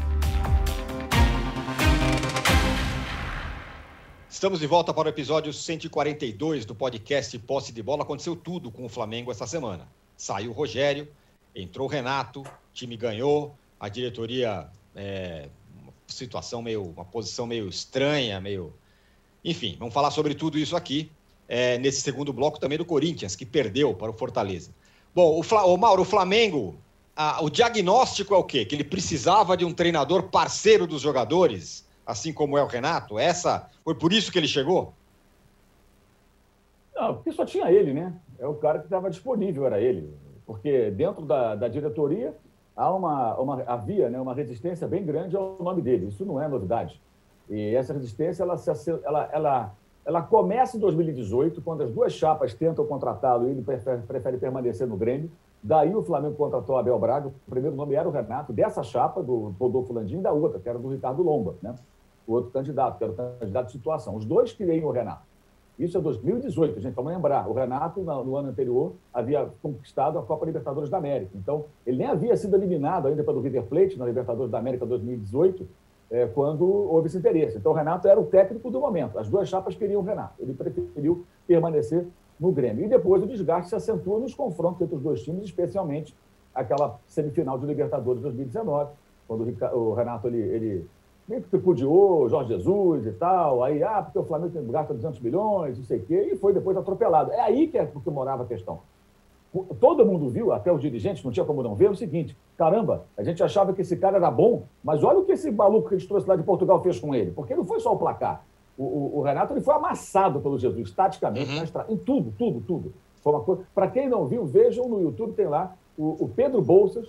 Estamos de volta para o episódio 142 do podcast Posse de Bola. Aconteceu tudo com o Flamengo essa semana. Saiu o Rogério, entrou o Renato, o time ganhou, a diretoria, é, uma situação meio, uma posição meio estranha, meio. Enfim, vamos falar sobre tudo isso aqui, é, nesse segundo bloco também do Corinthians, que perdeu para o Fortaleza. Bom, o, Fla... o Mauro, o Flamengo, a... o diagnóstico é o quê? Que ele precisava de um treinador parceiro dos jogadores assim como é o Renato? Essa foi por isso que ele chegou? Não, porque só tinha ele, né? É o cara que estava disponível, era ele. Porque dentro da, da diretoria há uma, uma, havia né, uma resistência bem grande ao nome dele. Isso não é novidade. E essa resistência ela, ela, ela, ela começa em 2018, quando as duas chapas tentam contratá-lo e ele prefere, prefere permanecer no Grêmio. Daí o Flamengo contratou Abel Braga, o primeiro nome era o Renato, dessa chapa, do Rodolfo Landim, da outra, que era do Ricardo Lomba, né? O outro candidato, que era o candidato de situação. Os dois queriam o Renato. Isso é 2018, gente, vamos lembrar. O Renato, no ano anterior, havia conquistado a Copa Libertadores da América. Então, ele nem havia sido eliminado ainda pelo River Plate na Libertadores da América 2018, é, quando houve esse interesse. Então, o Renato era o técnico do momento. As duas chapas queriam o Renato. Ele preferiu permanecer no Grêmio. E depois o desgaste se acentua nos confrontos entre os dois times, especialmente aquela semifinal de Libertadores 2019, quando o Renato ele, ele que tripudiou Jorge Jesus e tal, aí, ah, porque o Flamengo tem gasta 200 milhões, não sei o quê, e foi depois atropelado. É aí que, é, que morava a questão. Todo mundo viu, até os dirigentes, não tinha como não ver, o seguinte: caramba, a gente achava que esse cara era bom, mas olha o que esse maluco que eles trouxe lá de Portugal fez com ele, porque não foi só o placar. O, o, o Renato ele foi amassado pelo Jesus, taticamente, uhum. em tudo, tudo, tudo. Foi uma coisa. Para quem não viu, vejam no YouTube, tem lá o, o Pedro Bolsas,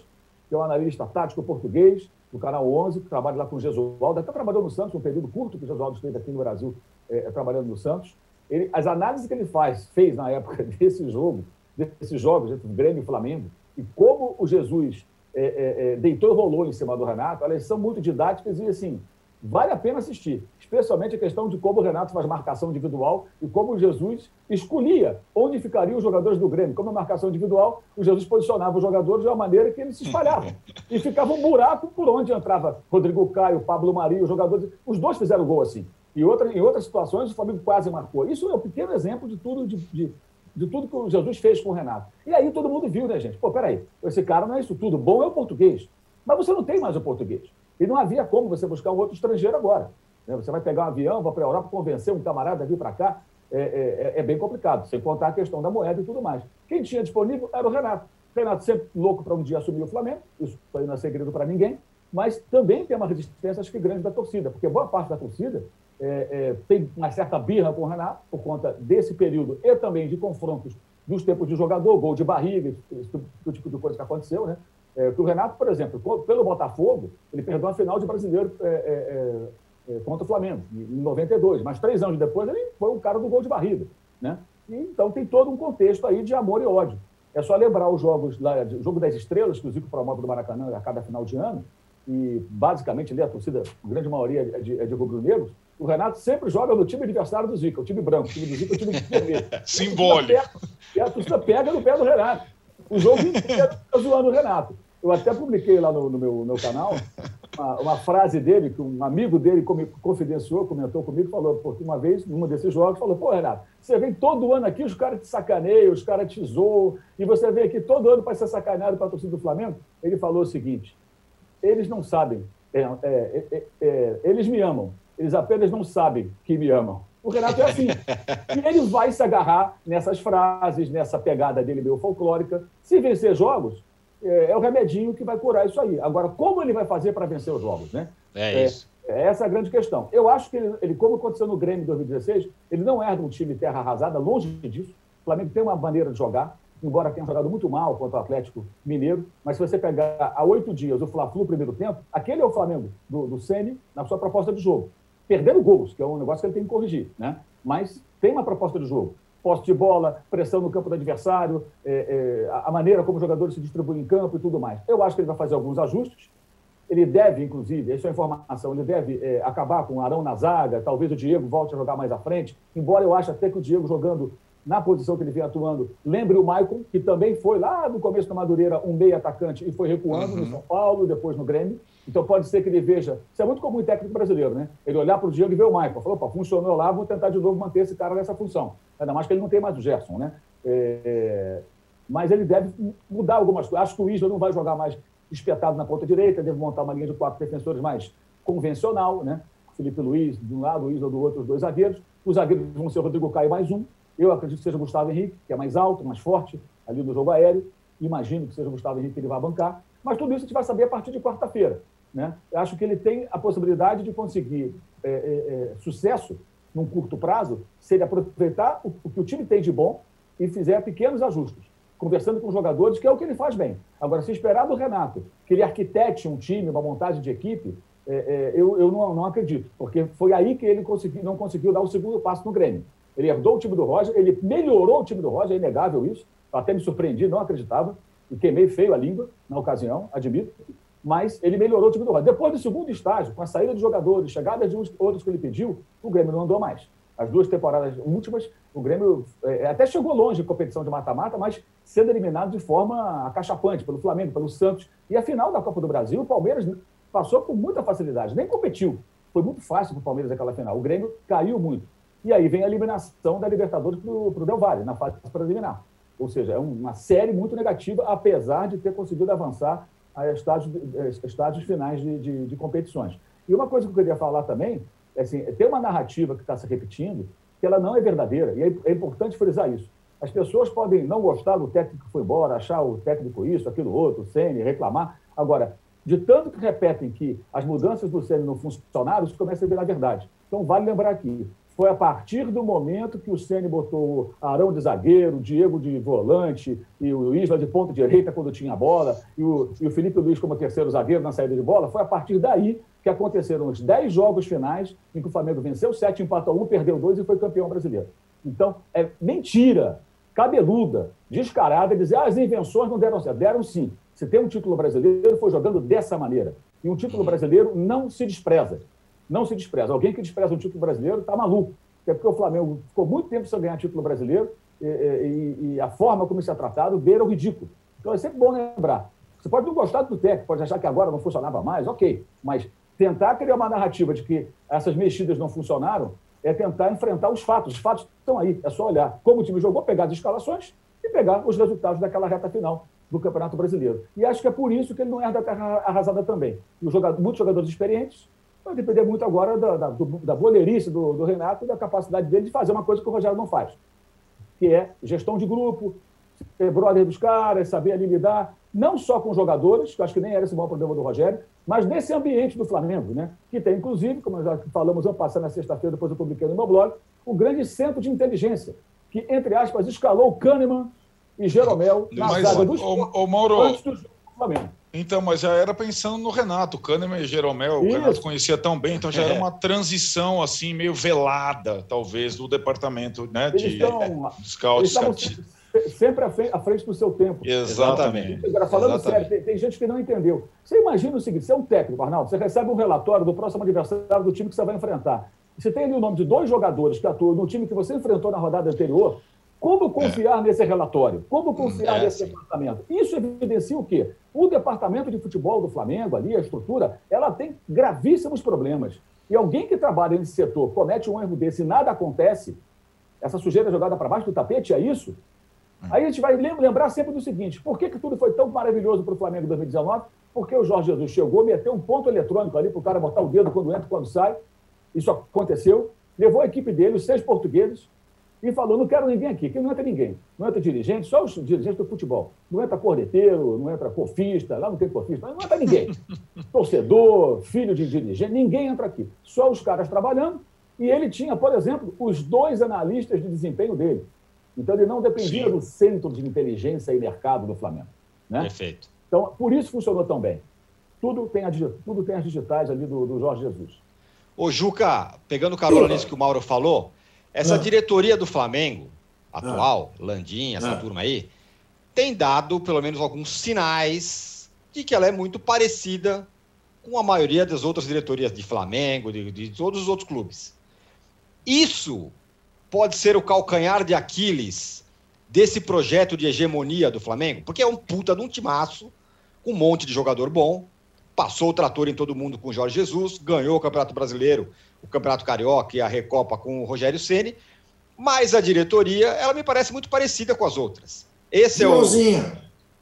que é um analista tático português, do Canal 11, que trabalha lá com o Gesualdo, até trabalhou no Santos, um período curto que o Gesualdo esteve aqui no Brasil é, trabalhando no Santos. Ele, as análises que ele faz, fez na época desse jogo, desses jogos entre o Grêmio e o Flamengo, e como o Jesus é, é, é, deitou e rolou em cima do Renato, elas são muito didáticas e, assim, vale a pena assistir, especialmente a questão de como o Renato faz marcação individual e como o Jesus escolhia onde ficariam os jogadores do Grêmio. Como a marcação individual, o Jesus posicionava os jogadores de uma maneira que eles se espalhavam. E ficava um buraco por onde entrava Rodrigo Caio, Pablo Maria, os jogadores. Os dois fizeram gol assim. E outra, em outras situações, o Flamengo quase marcou. Isso é um pequeno exemplo de tudo de, de de tudo que o Jesus fez com o Renato. E aí todo mundo viu, né, gente? Pô, peraí, esse cara não é isso tudo. Bom é o português. Mas você não tem mais o português. E não havia como você buscar um outro estrangeiro agora. Né? Você vai pegar um avião, vai para a Europa, convencer um camarada a vir para cá. É, é, é, bem complicado, sem contar a questão da moeda e tudo mais. Quem tinha disponível era o Renato. Renato sempre louco para um dia assumir o Flamengo, isso aí não é segredo para ninguém, mas também tem uma resistência, acho que grande da torcida, porque boa parte da torcida é, é, tem uma certa birra com o Renato, por conta desse período e também de confrontos dos tempos de jogador, gol de barriga, esse tipo de coisa que aconteceu, né? É, que o Renato, por exemplo, pelo Botafogo, ele perdeu a final de brasileiro é, é, é contra o Flamengo, em 92, mas três anos depois ele foi o cara do gol de barriga, né? E, então tem todo um contexto aí de amor e ódio. É só lembrar os jogos, lá, o jogo das estrelas, que o Zico promove do Maracanã a cada final de ano, e basicamente ali a torcida, a grande maioria é de, é de rubro-negros, o Renato sempre joga no time adversário do Zico, o time branco, o time do Zico é o time vermelho. Simbólico. E a torcida pega no pé do Renato. O jogo inteiro está zoando o Renato. Eu até publiquei lá no, no meu, meu canal uma, uma, frase dele, que um amigo dele confidenciou, comentou comigo, falou, porque uma vez, num desses jogos, falou, pô, Renato, você vem todo ano aqui, os caras te sacaneiam, os caras te zoam, e você vem aqui todo ano para ser sacaneado para a torcida do Flamengo? Ele falou o seguinte, eles não sabem, é, é, é, é, eles me amam, eles apenas não sabem que me amam. O Renato é assim. e ele vai se agarrar nessas frases, nessa pegada dele meio folclórica. Se vencer jogos, é, é, o remedinho que vai curar isso aí. Agora, como ele vai fazer para vencer os jogos, né? É isso. É, essa é a grande questão. Eu acho que ele, ele, como aconteceu no Grêmio em 2016, ele não herda um time terra arrasada, longe disso. O Flamengo tem uma maneira de jogar, embora tenha jogado muito mal contra o Atlético Mineiro, mas se você pegar há oito dias o Fla-Flu primeiro tempo, aquele é o Flamengo do, do Ceni na sua proposta de jogo. Perdendo gols, que é um negócio que ele tem que corrigir, né? Mas tem uma proposta de jogo. Posse de bola, pressão no campo do adversário, é, é, a maneira como os jogadores se distribuem em campo e tudo mais. Eu acho que ele vai fazer alguns ajustes. Ele deve, inclusive, essa é a informação, ele deve é, acabar com o Arão na zaga, talvez o Diego volte a jogar mais à frente, embora eu ache até que o Diego jogando na posição que ele vem atuando, lembre o Maicon, que também foi lá no começo da Madureira um meio atacante e foi recuando uhum. no São Paulo, depois no Grêmio. Então pode ser que ele veja. Isso é muito comum em técnico brasileiro, né? Ele olhar para o Diego e ver o Maicon. Falou, opa, funcionou lá, vou tentar de novo manter esse cara nessa função. Ainda mais que ele não tem mais o Gerson, né? É... Mas ele deve mudar algumas coisas. Acho que o Isla não vai jogar mais espetado na ponta direita, deve montar uma linha de quatro defensores mais convencional, né? Felipe Luiz de um lado, o Isla do outro, os dois zagueiros. Os zagueiros vão ser o Rodrigo Caio mais um, eu acredito que seja Gustavo Henrique, que é mais alto, mais forte ali no jogo aéreo. Imagino que seja Gustavo Henrique que ele vai bancar. Mas tudo isso a gente vai saber a partir de quarta-feira. Né? Eu acho que ele tem a possibilidade de conseguir é, é, é, sucesso num curto prazo se ele aproveitar o, o, que o time tem de bom e fizer pequenos ajustes, conversando com os jogadores, que é o que ele faz bem. Agora, se esperar do Renato que ele arquitete um time, uma montagem de equipe, é, é, eu, eu não, não, acredito, porque foi aí que ele consegui, não conseguiu dar o segundo passo no Grêmio. Ele herdou o time do Roger, ele melhorou o time do Roger, é inegável isso. Até me surpreendi, não acreditava. E queimei feio a língua na ocasião, admito. Mas ele melhorou o time do Roger. Depois do segundo estágio, com a saída de jogadores, chegada de outros que ele pediu, o Grêmio não andou mais. As duas temporadas últimas, o Grêmio é, até chegou longe em competição de mata-mata, mas sendo eliminado de forma acachapante pelo Flamengo, pelo Santos. E a final da Copa do Brasil, o Palmeiras passou com muita facilidade, nem competiu. Foi muito fácil para o Palmeiras aquela final. O Grêmio caiu muito. E aí vem a eliminação da Libertadores para o Del Valle, na fase preliminar. Ou seja, é uma série muito negativa, apesar de ter conseguido avançar a estágios, estágios finais de, de, de, competições. E uma coisa que eu queria falar também, é assim, tem uma narrativa que está se repetindo, que ela não é verdadeira, e é, é importante frisar isso. As pessoas podem não gostar do técnico que foi embora, achar o técnico isso, aquilo outro, Sene, reclamar. Agora, de tanto que repetem que as mudanças do Sene não funcionaram, isso começa a virar verdade. Então, vale lembrar aqui: foi a partir do momento que o Ceni botou Arão de zagueiro, Diego de volante e o Isla de ponta direita quando tinha bola e o, e o Felipe Luiz como terceiro zagueiro na saída de bola, foi a partir daí que aconteceram os 10 jogos finais em que o Flamengo venceu 7, empatou 1, perdeu 2 e foi campeão brasileiro. Então, é mentira, cabeluda, descarada, dizer ah, as invenções não deram certo. Deram sim. Se tem um título brasileiro, foi jogando dessa maneira. E um título brasileiro não se despreza não se despreza. Alguém que despreza um título brasileiro está maluco. É porque o Flamengo ficou muito tempo sem ganhar título brasileiro e, e, e a forma como isso é tratado beira o ridículo. Então é sempre bom lembrar. Você pode não gostar do técnico, pode achar que agora não funcionava mais, ok. Mas tentar criar uma narrativa de que essas mexidas não funcionaram é tentar enfrentar os fatos. Os fatos estão aí, é só olhar como o time jogou, pegar as escalações e pegar os resultados daquela reta final do Campeonato Brasileiro. E acho que é por isso que ele não é da terra arrasada também. Jogador, muitos jogadores experientes, Vai depender muito agora da, da, da boleirice do, do, Renato e da capacidade dele de fazer uma coisa que o Rogério não faz, que é gestão de grupo, ser brother dos caras, saber ali lidar, não só com jogadores, que eu acho que nem era esse o maior problema do Rogério, mas nesse ambiente do Flamengo, né? que tem, inclusive, como já falamos ano passado, na sexta-feira, depois eu publiquei no meu blog, o grande centro de inteligência, que, entre aspas, escalou Kahneman e Jeromel na mas, zaga do o, o Mauro, antes do Flamengo. Então, mas já era pensando no Renato, Kahneman e Jeromel, Isso. o Renato conhecia tão bem, então já é. era uma transição assim meio velada, talvez, do departamento né, de estão, scouts. Sempre à frente, à frente, do seu tempo. Exatamente. Agora, falando Exatamente. sério, tem, tem, gente que não entendeu. Você imagina o seguinte: você é um técnico, Arnaldo, você recebe um relatório do próximo adversário do time que você vai enfrentar. Você tem ali o nome de dois jogadores que atuam no time que você enfrentou na rodada anterior. Como confiar é. nesse relatório? Como confiar é, nesse sim. departamento? Isso evidencia o quê? O departamento de futebol do Flamengo, ali, a estrutura, ela tem gravíssimos problemas. E alguém que trabalha nesse setor comete um erro desse e nada acontece, essa sujeira jogada para baixo do tapete, é isso? Hum. Aí a gente vai lembrar sempre do seguinte: por que, que tudo foi tão maravilhoso para o Flamengo em 2019? Porque o Jorge Jesus chegou, meteu um ponto eletrônico ali para o cara botar o dedo quando entra quando sai. Isso aconteceu. Levou a equipe dele, os seis portugueses, e falou: não quero ninguém aqui, que não entra ninguém. Não entra dirigente, só os dirigentes do futebol. Não entra corneteiro, não entra cofista, lá não tem cofista, não entra ninguém. Torcedor, filho de dirigente, ninguém entra aqui. Só os caras trabalhando. E ele tinha, por exemplo, os dois analistas de desempenho dele. Então ele não dependia Sim. do centro de inteligência e mercado do Flamengo. Né? Perfeito. Então, por isso funcionou tão bem. Tudo tem, a, tudo tem as digitais ali do, do Jorge Jesus. Ô, Juca, pegando o carona nisso que o Mauro falou, essa ah. diretoria do Flamengo, atual, ah. Landim, essa ah. turma aí, tem dado pelo menos alguns sinais de que ela é muito parecida com a maioria das outras diretorias de Flamengo, de, de todos os outros clubes. Isso pode ser o calcanhar de Aquiles desse projeto de hegemonia do Flamengo, porque é um puta de um timaço, com um monte de jogador bom, passou o trator em todo mundo com o Jorge Jesus, ganhou o Campeonato Brasileiro o Campeonato Carioca e a Recopa com o Rogério Ceni, mas a diretoria, ela me parece muito parecida com as outras. Esse Igualzinha.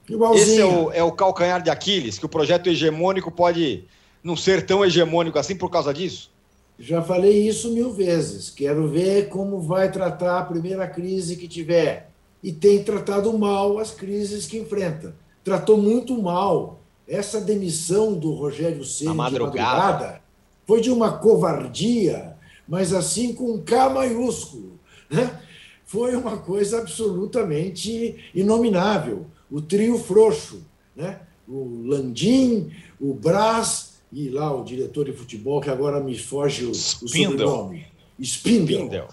é o Esse é o, é o calcanhar de Aquiles, que o projeto hegemônico pode não ser tão hegemônico assim por causa disso. Já falei isso mil vezes. Quero ver como vai tratar a primeira crise que tiver. E tem tratado mal as crises que enfrenta. Tratou muito mal. Essa demissão do Rogério Ceni de madrugada foi de uma covardia, mas assim com um K maiúsculo. Né? Foi uma coisa absolutamente inominável. O trio frouxo, né? o Landim, o Brás e lá o diretor de futebol, que agora me foge o, o sobrenome. Spindle. Spindle.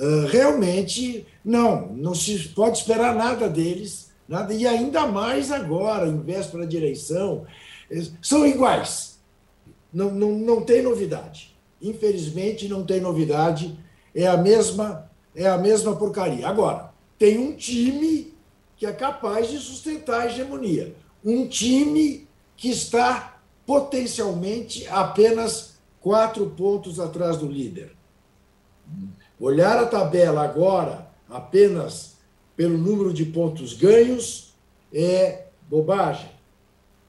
Uh, realmente, não, não se pode esperar nada deles, nada, e ainda mais agora, em véspera de eleição, são iguais não, não, não tem novidade. Infelizmente, não tem novidade. É a mesma é a mesma porcaria. Agora, tem um time que é capaz de sustentar a hegemonia. Um time que está potencialmente apenas quatro pontos atrás do líder. Olhar a tabela agora apenas pelo número de pontos ganhos é bobagem.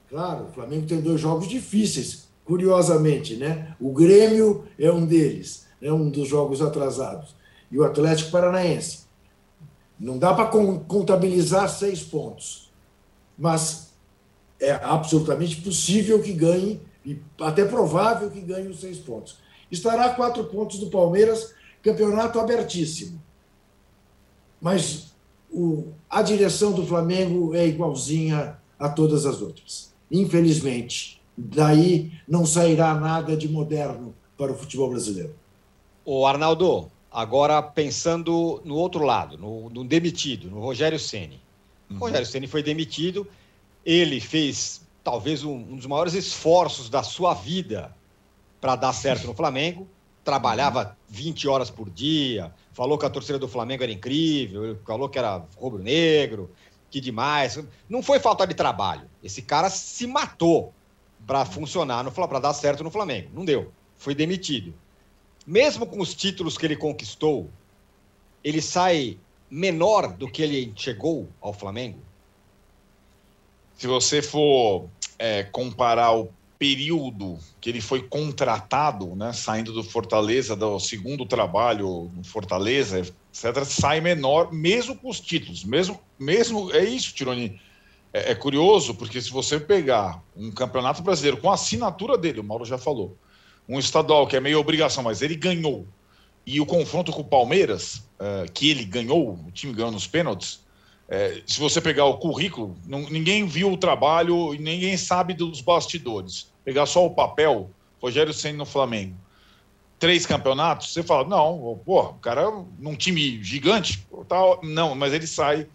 Claro, o Flamengo tem dois jogos difíceis, curiosamente, né? O Grêmio é um deles, é um dos jogos atrasados. E o Atlético Paranaense. Não dá para contabilizar seis pontos, mas é absolutamente possível que ganhe, e até provável que ganhe os seis pontos. Estará a quatro pontos do Palmeiras, campeonato abertíssimo. Mas o, a direção do Flamengo é igualzinha a todas as outras. Infelizmente, daí não sairá nada de moderno para o futebol brasileiro. O Arnaldo, agora pensando no outro lado, no, no demitido, no Rogério Ceni. Uhum. O Rogério Ceni foi demitido, ele fez talvez um, um dos maiores esforços da sua vida para dar certo no Flamengo. Trabalhava 20 horas por dia, falou que a torcida do Flamengo era incrível, falou que era rubro-negro, que demais. Não foi falta de trabalho. Esse cara se matou para funcionar, para dar certo no Flamengo. Não deu. Foi demitido. Mesmo com os títulos que ele conquistou, ele sai menor do que ele chegou ao Flamengo? Se você for é, comparar o período que ele foi contratado, né, saindo do Fortaleza, do segundo trabalho no Fortaleza, etc., sai menor, mesmo com os títulos. Mesmo, mesmo é isso, Tironi. É, é curioso, porque se você pegar um campeonato brasileiro com a assinatura dele, o Mauro já falou, um estadual que é meio obrigação, mas ele ganhou, e o confronto com o Palmeiras, uh, que ele ganhou, o time ganhou nos pênaltis, é, se você pegar o currículo, não, ninguém viu o trabalho e ninguém sabe dos bastidores. Pegar só o papel, Rogério Senna no Flamengo. Três campeonatos, você fala, não, pô, o cara num time gigante, tá, não, mas ele sai,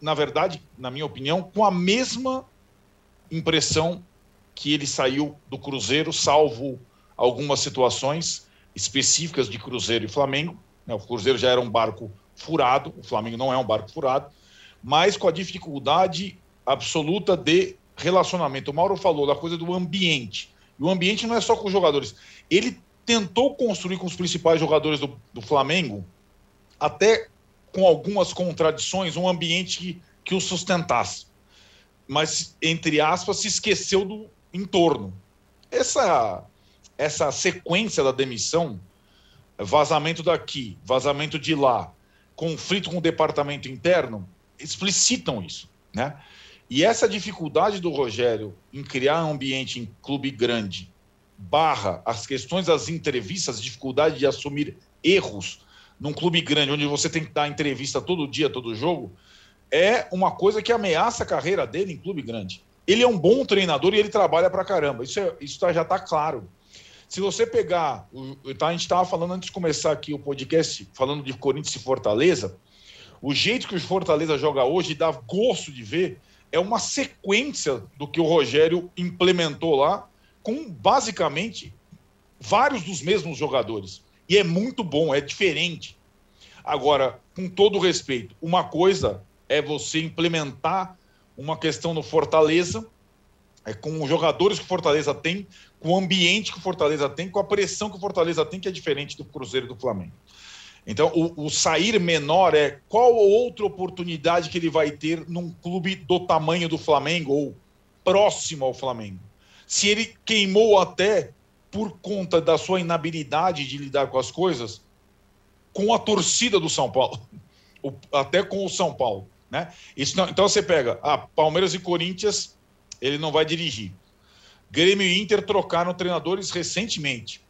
na verdade, na minha opinião, com a mesma impressão que ele saiu do Cruzeiro, salvo algumas situações específicas de Cruzeiro e Flamengo. Né? O Cruzeiro já era um barco furado, o Flamengo não é um barco furado mas com a dificuldade absoluta de relacionamento. O Mauro falou da coisa do ambiente. E o ambiente não é só com os jogadores. Ele tentou construir com os principais jogadores do, do Flamengo, até com algumas contradições, um ambiente que, que o sustentasse. Mas, entre aspas, se esqueceu do entorno. Essa, essa sequência da demissão, vazamento daqui, vazamento de lá, conflito com o departamento interno, explicitam isso, né? E essa dificuldade do Rogério em criar um ambiente em clube grande, barra as questões das entrevistas, dificuldade de assumir erros num clube grande, onde você tem que dar entrevista todo dia, todo jogo, é uma coisa que ameaça a carreira dele em clube grande. Ele é um bom treinador e ele trabalha pra caramba. Isso, é, isso tá, já está claro. Se você pegar, tá, a gente estava falando antes de começar aqui o podcast, falando de Corinthians e Fortaleza, o jeito que o Fortaleza joga hoje dá gosto de ver. É uma sequência do que o Rogério implementou lá, com basicamente vários dos mesmos jogadores. E é muito bom, é diferente. Agora, com todo respeito, uma coisa é você implementar uma questão no Fortaleza, é com os jogadores que o Fortaleza tem, com o ambiente que o Fortaleza tem, com a pressão que o Fortaleza tem, que é diferente do Cruzeiro e do Flamengo. Então, o, o, sair menor é qual outra oportunidade que ele vai ter num clube do tamanho do Flamengo ou próximo ao Flamengo. Se ele queimou até por conta da sua inabilidade de lidar com as coisas, com a torcida do São Paulo, até com o São Paulo, né? Não, então você pega, ah, Palmeiras e Corinthians, ele não vai dirigir. Grêmio e Inter trocaram treinadores recentemente.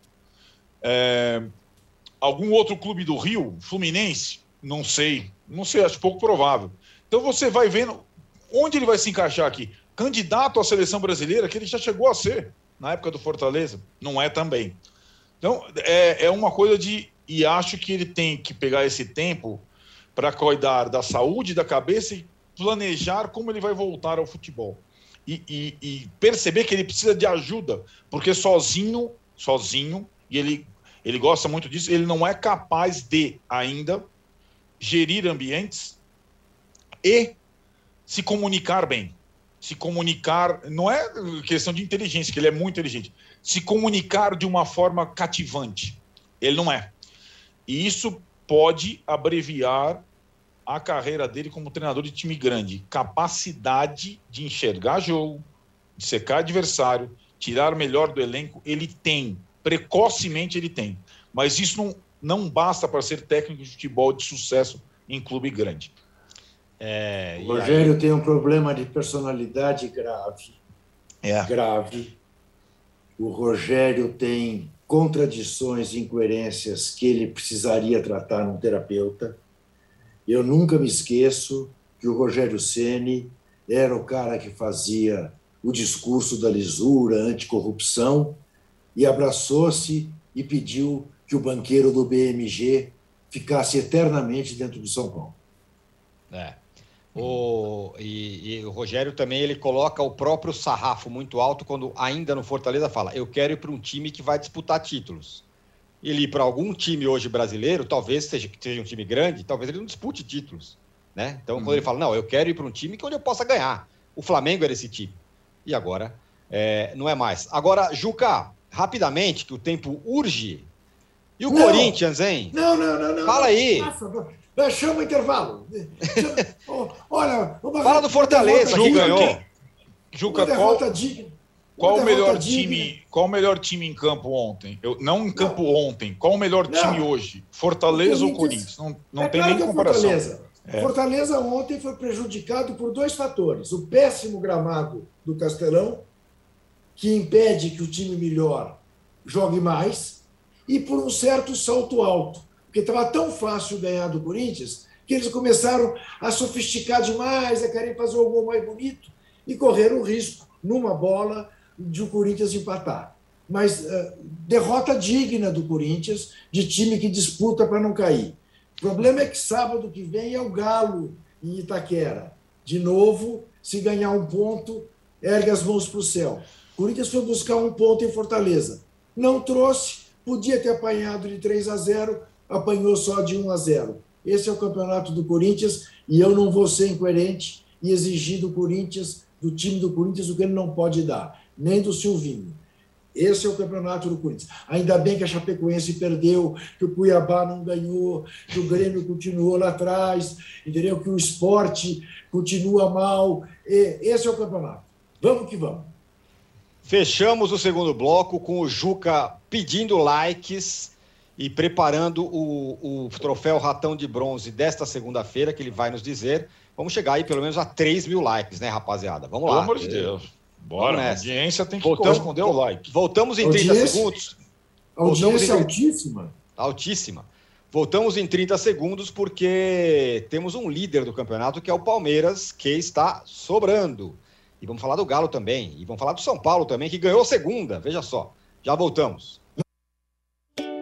É, Algum outro clube do Rio, Fluminense? Não sei. Não sei, acho pouco provável. Então você vai vendo onde ele vai se encaixar aqui. Candidato à seleção brasileira, que ele já chegou a ser na época do Fortaleza. Não é também. Então, é, é uma coisa de. E acho que ele tem que pegar esse tempo para cuidar da saúde da cabeça e planejar como ele vai voltar ao futebol. E, e, e, perceber que ele precisa de ajuda, porque sozinho, sozinho, e ele ele gosta muito disso, ele não é capaz de ainda gerir ambientes e se comunicar bem. Se comunicar, não é questão de inteligência, que ele é muito inteligente, se comunicar de uma forma cativante. Ele não é. E isso pode abreviar a carreira dele como treinador de time grande. Capacidade de enxergar jogo, de secar adversário, tirar o melhor do elenco, ele tem precocemente ele tem. Mas isso não, não basta para ser técnico de futebol de sucesso em clube grande. É, o Rogério aí... tem um problema de personalidade grave. É. Grave. O Rogério tem contradições e incoerências que ele precisaria tratar num terapeuta. Eu nunca me esqueço que o Rogério Ceni era o cara que fazia o discurso da lisura, anticorrupção, e abraçou-se e pediu que o banqueiro do BMG ficasse eternamente dentro do São Paulo. É. O, e, e, o Rogério também ele coloca o próprio sarrafo muito alto quando ainda no Fortaleza fala: eu quero ir para um time que vai disputar títulos. Ele ir para algum time hoje brasileiro, talvez seja, seja um time grande, talvez ele não dispute títulos. Né? Então, uhum. quando ele fala, não, eu quero ir para um time que onde eu possa ganhar. O Flamengo era esse time. E agora é, não é mais. Agora, Juca, rapidamente, que o tempo urge. E o não, Corinthians, hein? Não, não, não, não. Fala aí. Nossa, chama o intervalo. Olha, Fala do Fortaleza que ganhou. Juca, qual, qual o melhor time? Qual o melhor time em campo ontem? Eu, não em campo não. ontem. Qual o melhor não. time hoje? Fortaleza ou Corinthians? Não, não é tem claro nem é comparação. Fortaleza. É. Fortaleza ontem foi prejudicado por dois fatores: o péssimo gramado do Castelão, que impede que o time melhor jogue mais, e por um certo salto alto, porque estava tão fácil ganhar do Corinthians que eles começaram a sofisticar demais, a querer fazer o gol mais bonito e correram o risco, numa bola, de o Corinthians empatar. Mas uh, derrota digna do Corinthians, de time que disputa para não cair. O problema é que sábado que vem é o Galo em Itaquera. De novo, se ganhar um ponto, ergue as mãos para o céu. O Corinthians foi buscar um ponto em Fortaleza. Não trouxe, podia ter apanhado de 3 a 0, apanhou só de 1 a 0. Esse é o campeonato do Corinthians e eu não vou ser incoerente e exigir do Corinthians, do time do Corinthians, o que ele não pode dar, nem do Silvinho. Esse é o campeonato do Corinthians. Ainda bem que a Chapecoense perdeu, que o Cuiabá não ganhou, que o Grêmio continuou lá atrás, entendeu? Que o esporte continua mal. Esse é o campeonato. Vamos que vamos. Fechamos o segundo bloco com o Juca pedindo likes e preparando o, o troféu Ratão de Bronze desta segunda-feira, que ele vai nos dizer. Vamos chegar aí pelo menos a 3 mil likes, né, rapaziada? Vamos lá. Pelo amor de Deus. Bora, a audiência tem que voltamos, corresponder ao like. Voltamos em audiência, 30 segundos. Audiência em... altíssima. Altíssima. Voltamos em 30 segundos porque temos um líder do campeonato que é o Palmeiras, que está sobrando. E vamos falar do Galo também. E vamos falar do São Paulo também, que ganhou a segunda. Veja só. Já voltamos.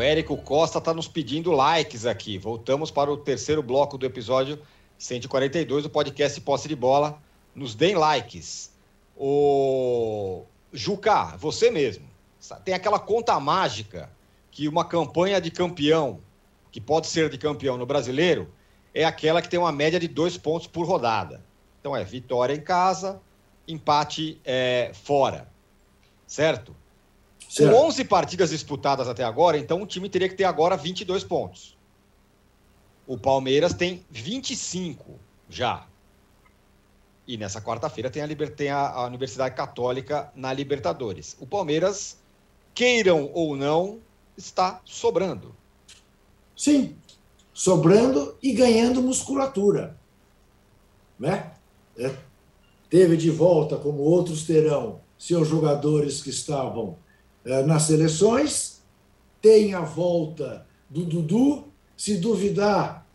O Érico Costa está nos pedindo likes aqui. Voltamos para o terceiro bloco do episódio 142 do podcast Posse de Bola. Nos deem likes. O Juca, você mesmo. Tem aquela conta mágica que uma campanha de campeão, que pode ser de campeão no brasileiro, é aquela que tem uma média de dois pontos por rodada. Então é vitória em casa, empate é, fora. Certo? Certo. Com 11 partidas disputadas até agora, então o time teria que ter agora 22 pontos. O Palmeiras tem 25 já. E nessa quarta-feira tem, tem a, a Universidade Católica na Libertadores. O Palmeiras, queiram ou não, está sobrando. Sim, sobrando e ganhando musculatura. Né? É. Teve de volta, como outros terão, seus jogadores que estavam é, nas seleções, tem a volta do Dudu, se duvidar,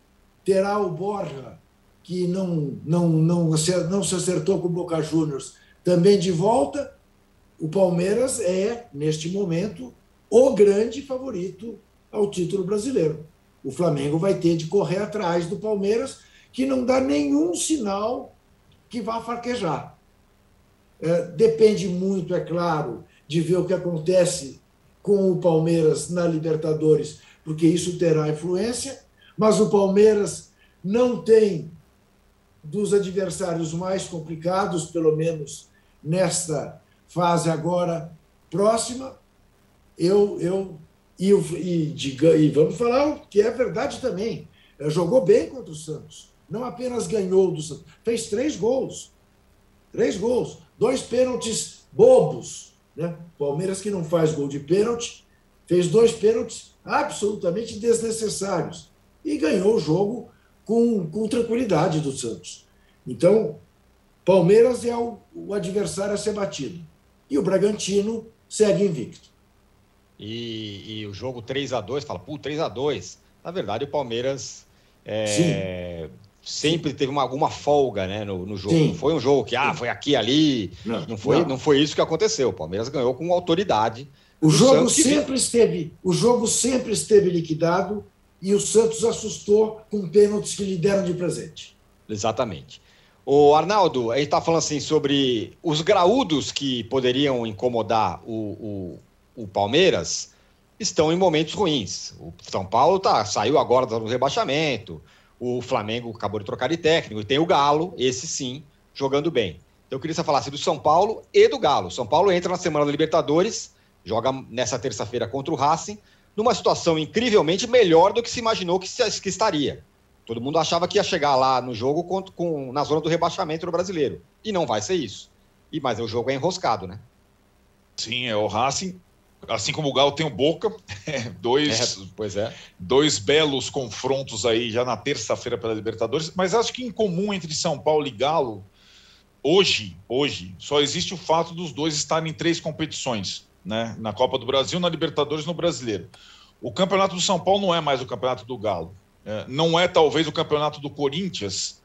terá o Borja, que não, não, não, não se acertou com o Boca Juniors, também de volta. O Palmeiras é, neste momento, o grande favorito ao título brasileiro. O Flamengo vai ter de correr atrás do Palmeiras, que não dá nenhum sinal que vá farquejar. É, depende muito, é claro, de ver o que acontece com o Palmeiras na Libertadores, porque isso terá influência, mas o Palmeiras não tem dos adversários mais complicados, pelo menos nesta fase agora próxima, eu, eu e, e, diga, e vamos falar o que é verdade também. Jogou bem contra o Santos. Não apenas ganhou do Santos, fez três gols. Três gols. Dois pênaltis bobos. Né? Palmeiras que não faz gol de pênalti, fez dois pênaltis absolutamente desnecessários. E ganhou o jogo com, com tranquilidade do Santos. Então, Palmeiras é o, o adversário a ser batido. E o Bragantino segue invicto. E, e o jogo 3 a 2 fala, pô, 3 a 2 Na verdade, o Palmeiras é, sempre teve uma, alguma folga né, no, no jogo. Sim. Não foi um jogo que, ah, foi aqui, ali. Não, não, foi, não. não foi isso que aconteceu. O Palmeiras ganhou com autoridade. O jogo sempre esteve, o jogo sempre esteve liquidado e o Santos assustou com pênaltis que lhe deram de presente. Exatamente. O Arnaldo, a gente está falando assim sobre os graúdos que poderiam incomodar o, o, o, Palmeiras estão em momentos ruins. O São Paulo tá, saiu agora do rebaixamento, o Flamengo acabou de trocar de técnico, e tem o Galo, esse sim, jogando bem. Então eu queria que você falasse do São Paulo e do Galo. São Paulo entra na semana da Libertadores, joga nessa terça-feira contra o Racing, numa situação incrivelmente melhor do que se imaginou que, se, que estaria. Todo mundo achava que ia chegar lá no jogo com, com, na zona do rebaixamento no brasileiro. E não vai ser isso. E, mas o jogo é enroscado, né? Sim, é o Racing. Assim como o Galo tem o Boca, dois, é, pois é. dois belos confrontos aí já na terça-feira pela Libertadores. Mas acho que em comum entre São Paulo e Galo, hoje, hoje, só existe o fato dos dois estarem em três competições, né? Na Copa do Brasil, na Libertadores e no Brasileiro. O campeonato do São Paulo não é mais o campeonato do Galo. É, não é talvez o campeonato do Corinthians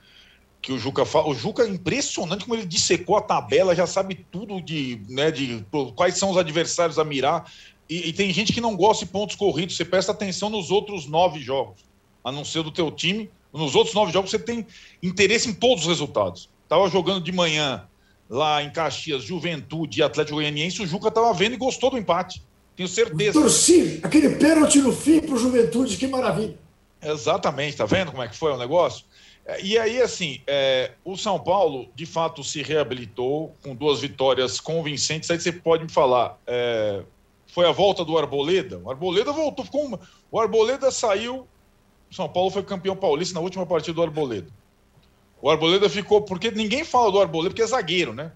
que o Juca fala. O Juca é impressionante como ele dissecou a tabela, já sabe tudo de, né, de quais são os adversários a mirar. E, e, tem gente que não gosta de pontos corridos. Você presta atenção nos outros nove jogos, a não ser do teu time. Nos outros nove jogos você tem interesse em todos os resultados. Tava jogando de manhã lá em Caxias, Juventude e Atlético Goianiense, o Juca tava vendo e gostou do empate. Tenho certeza. Torci, aquele pênalti no fim pro Juventude, que maravilha. Exatamente, tá vendo como é que foi o negócio? É, e aí, assim, é, o São Paulo, de fato, se reabilitou com duas vitórias convincentes. Aí você pode me falar, é, foi a volta do Arboleda? O Arboleda voltou, ficou uma... o Arboleda saiu, o São Paulo foi campeão paulista na última partida do Arboleda. O Arboleda ficou, porque ninguém fala do Arboleda, porque é zagueiro, né?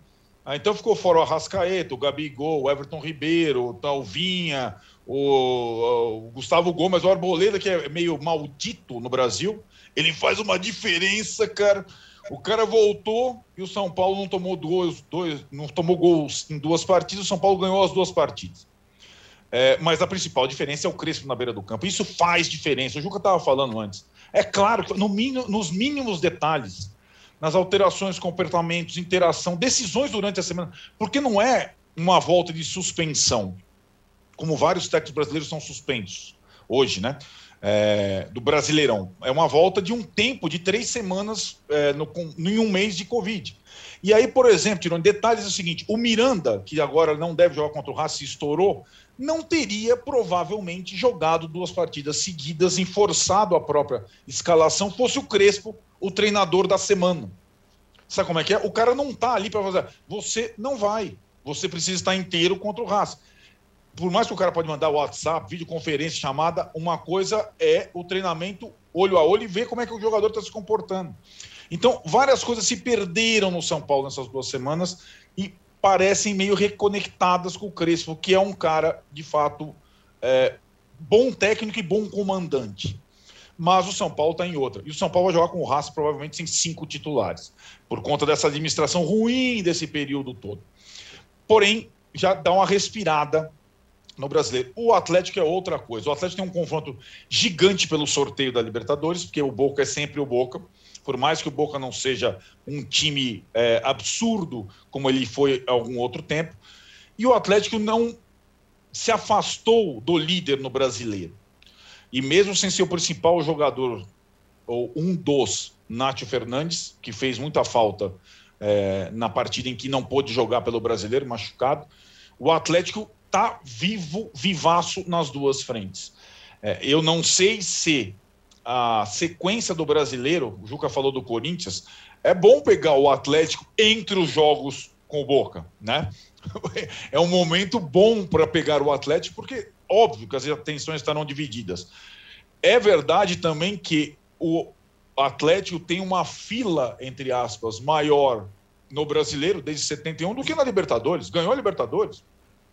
Ah, então ficou fora o Arrascaeta, o Gabigol, o Everton Ribeiro, o Talvinha, o, o, Gustavo Gomes, o Arboleda, que é meio maldito no Brasil, ele faz uma diferença, cara. O cara voltou e o São Paulo não tomou dois, dois não tomou gols em duas partidas, o São Paulo ganhou as duas partidas. É, mas a principal diferença é o Crespo na beira do campo. Isso faz diferença. O Juca estava falando antes. É claro no mínimo, nos mínimos detalhes, nas alterações, comportamentos, interação, decisões durante a semana, porque não é uma volta de suspensão como vários técnicos brasileiros são suspensos hoje, né? É, do Brasileirão. É uma volta de um tempo de três semanas é, no, em um mês de Covid. E aí, por exemplo, tirando detalhes, é o seguinte: o Miranda, que agora não deve jogar contra o Racing, estourou, não teria provavelmente jogado duas partidas seguidas, enforçado a própria escalação, fosse o Crespo o treinador da semana. Sabe como é que é? O cara não tá ali para fazer. Você não vai. Você precisa estar inteiro contra o Racing por mais que o cara pode mandar WhatsApp, videoconferência, chamada, uma coisa é o treinamento olho a olho e ver como é que o jogador está se comportando. Então, várias coisas se perderam no São Paulo nessas duas semanas e parecem meio reconectadas com o Crespo, que é um cara, de fato, é, bom técnico e bom comandante. Mas o São Paulo está em outra. E o São Paulo vai jogar com o Raça provavelmente sem cinco titulares, por conta dessa administração ruim desse período todo. Porém, já dá uma respirada no brasileiro. O Atlético é outra coisa. O Atlético tem um confronto gigante pelo sorteio da Libertadores, porque o Boca é sempre o Boca. Por mais que o Boca não seja um time é, absurdo como ele foi algum outro tempo. E o Atlético não se afastou do líder no brasileiro. E mesmo sem ser o principal jogador, ou um dos, Nátio Fernandes, que fez muita falta é, na partida em que não pôde jogar pelo brasileiro, machucado, o Atlético está vivo, vivaço nas duas frentes. É, eu não sei se a sequência do brasileiro, o Juca falou do Corinthians, é bom pegar o Atlético entre os jogos com o Boca, né? é um momento bom para pegar o Atlético, porque óbvio que as atenções estarão divididas. É verdade também que o Atlético tem uma fila, entre aspas, maior no brasileiro desde 71 do que na Libertadores. Ganhou a Libertadores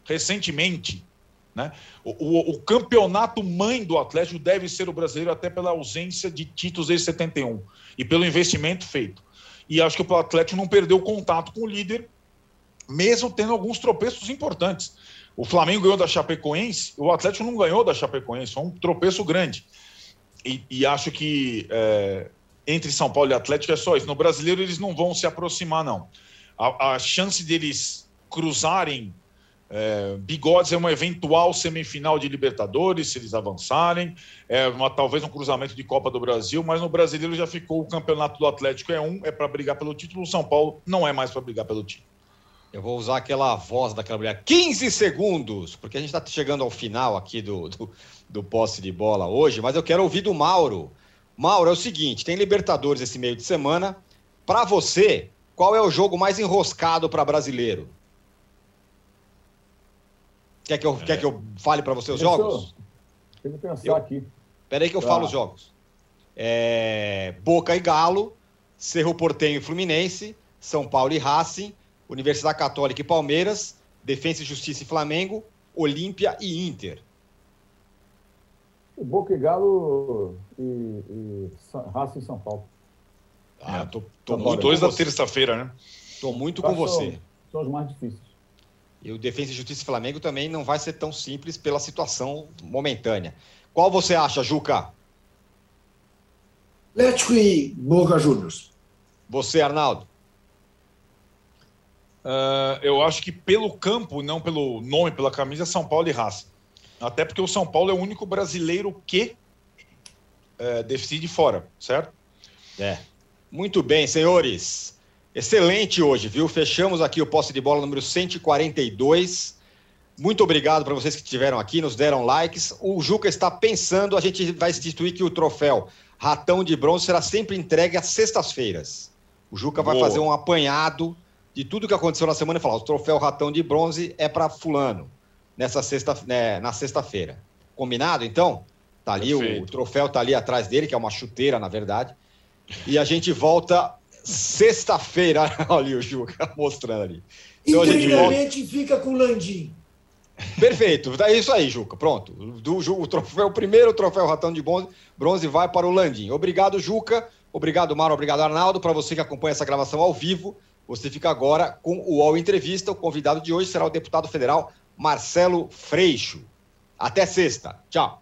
recentemente. Né? O, o, o, campeonato mãe do Atlético deve ser o brasileiro, até pela ausência de títulos desde 71 e pelo investimento feito. E acho que o Atlético não perdeu contato com o líder, mesmo tendo alguns tropeços importantes. O Flamengo ganhou da Chapecoense, o Atlético não ganhou da Chapecoense, foi um tropeço grande. E, e acho que é, entre São Paulo e Atlético é só isso. No brasileiro eles não vão se aproximar, não. A, a chance deles cruzarem é, bigodes é uma eventual semifinal de Libertadores, se eles avançarem, é uma, talvez um cruzamento de Copa do Brasil, mas no brasileiro já ficou o campeonato do Atlético é um, é para brigar pelo título, o São Paulo não é mais para brigar pelo título. Eu vou usar aquela voz daquela mulher. 15 segundos, porque a gente está chegando ao final aqui do, do, do posse de bola hoje, mas eu quero ouvir do Mauro. Mauro, é o seguinte: tem Libertadores esse meio de semana. Para você, qual é o jogo mais enroscado para brasileiro? Quer que eu, é. quer que eu fale para você os jogos? Tem que pensar eu, aqui. Peraí que eu ah. falo os jogos. É, Boca e Galo, Cerro Portenho e Fluminense, São Paulo e Racing, Universidade Católica e Palmeiras, Defensa e Justiça e Flamengo, Olímpia e Inter. Boca e Galo e, e Racing e São Paulo. Ah, tô, tô os dois da terça-feira, né? Tô muito com você. São os mais difíceis. E o Defesa e Justiça e Flamengo também não vai ser tão simples pela situação momentânea. Qual você acha, Juca? Atlético e Boca Juniors. Você, Arnaldo? Uh, eu acho que pelo campo, não pelo nome, pela camisa, São Paulo e Raça. Até porque o São Paulo é o único brasileiro que uh, decide fora, certo? É. Muito bem, senhores. Excelente hoje, viu? Fechamos aqui o posse de bola número 142. Muito obrigado para vocês que estiveram aqui, nos deram likes. O Juca está pensando, a gente vai instituir que o troféu Ratão de Bronze será sempre entregue às sextas-feiras. O Juca vai Boa. fazer um apanhado de tudo que aconteceu na semana e falar: o troféu Ratão de Bronze é para Fulano, nessa sexta, né, na sexta-feira. Combinado, então? Tá ali, o, o troféu tá ali atrás dele, que é uma chuteira, na verdade. E a gente volta Sexta-feira, olha o Juca mostrando ali. Então, Incrivelmente fica com o Landim. Perfeito, é isso aí, Juca. Pronto. Do, o, troféu, o primeiro troféu Ratão de bronze, bronze vai para o Landim. Obrigado, Juca. Obrigado, Maro. Obrigado, Arnaldo. Para você que acompanha essa gravação ao vivo, você fica agora com o UOL Entrevista. O convidado de hoje será o deputado federal Marcelo Freixo. Até sexta. Tchau.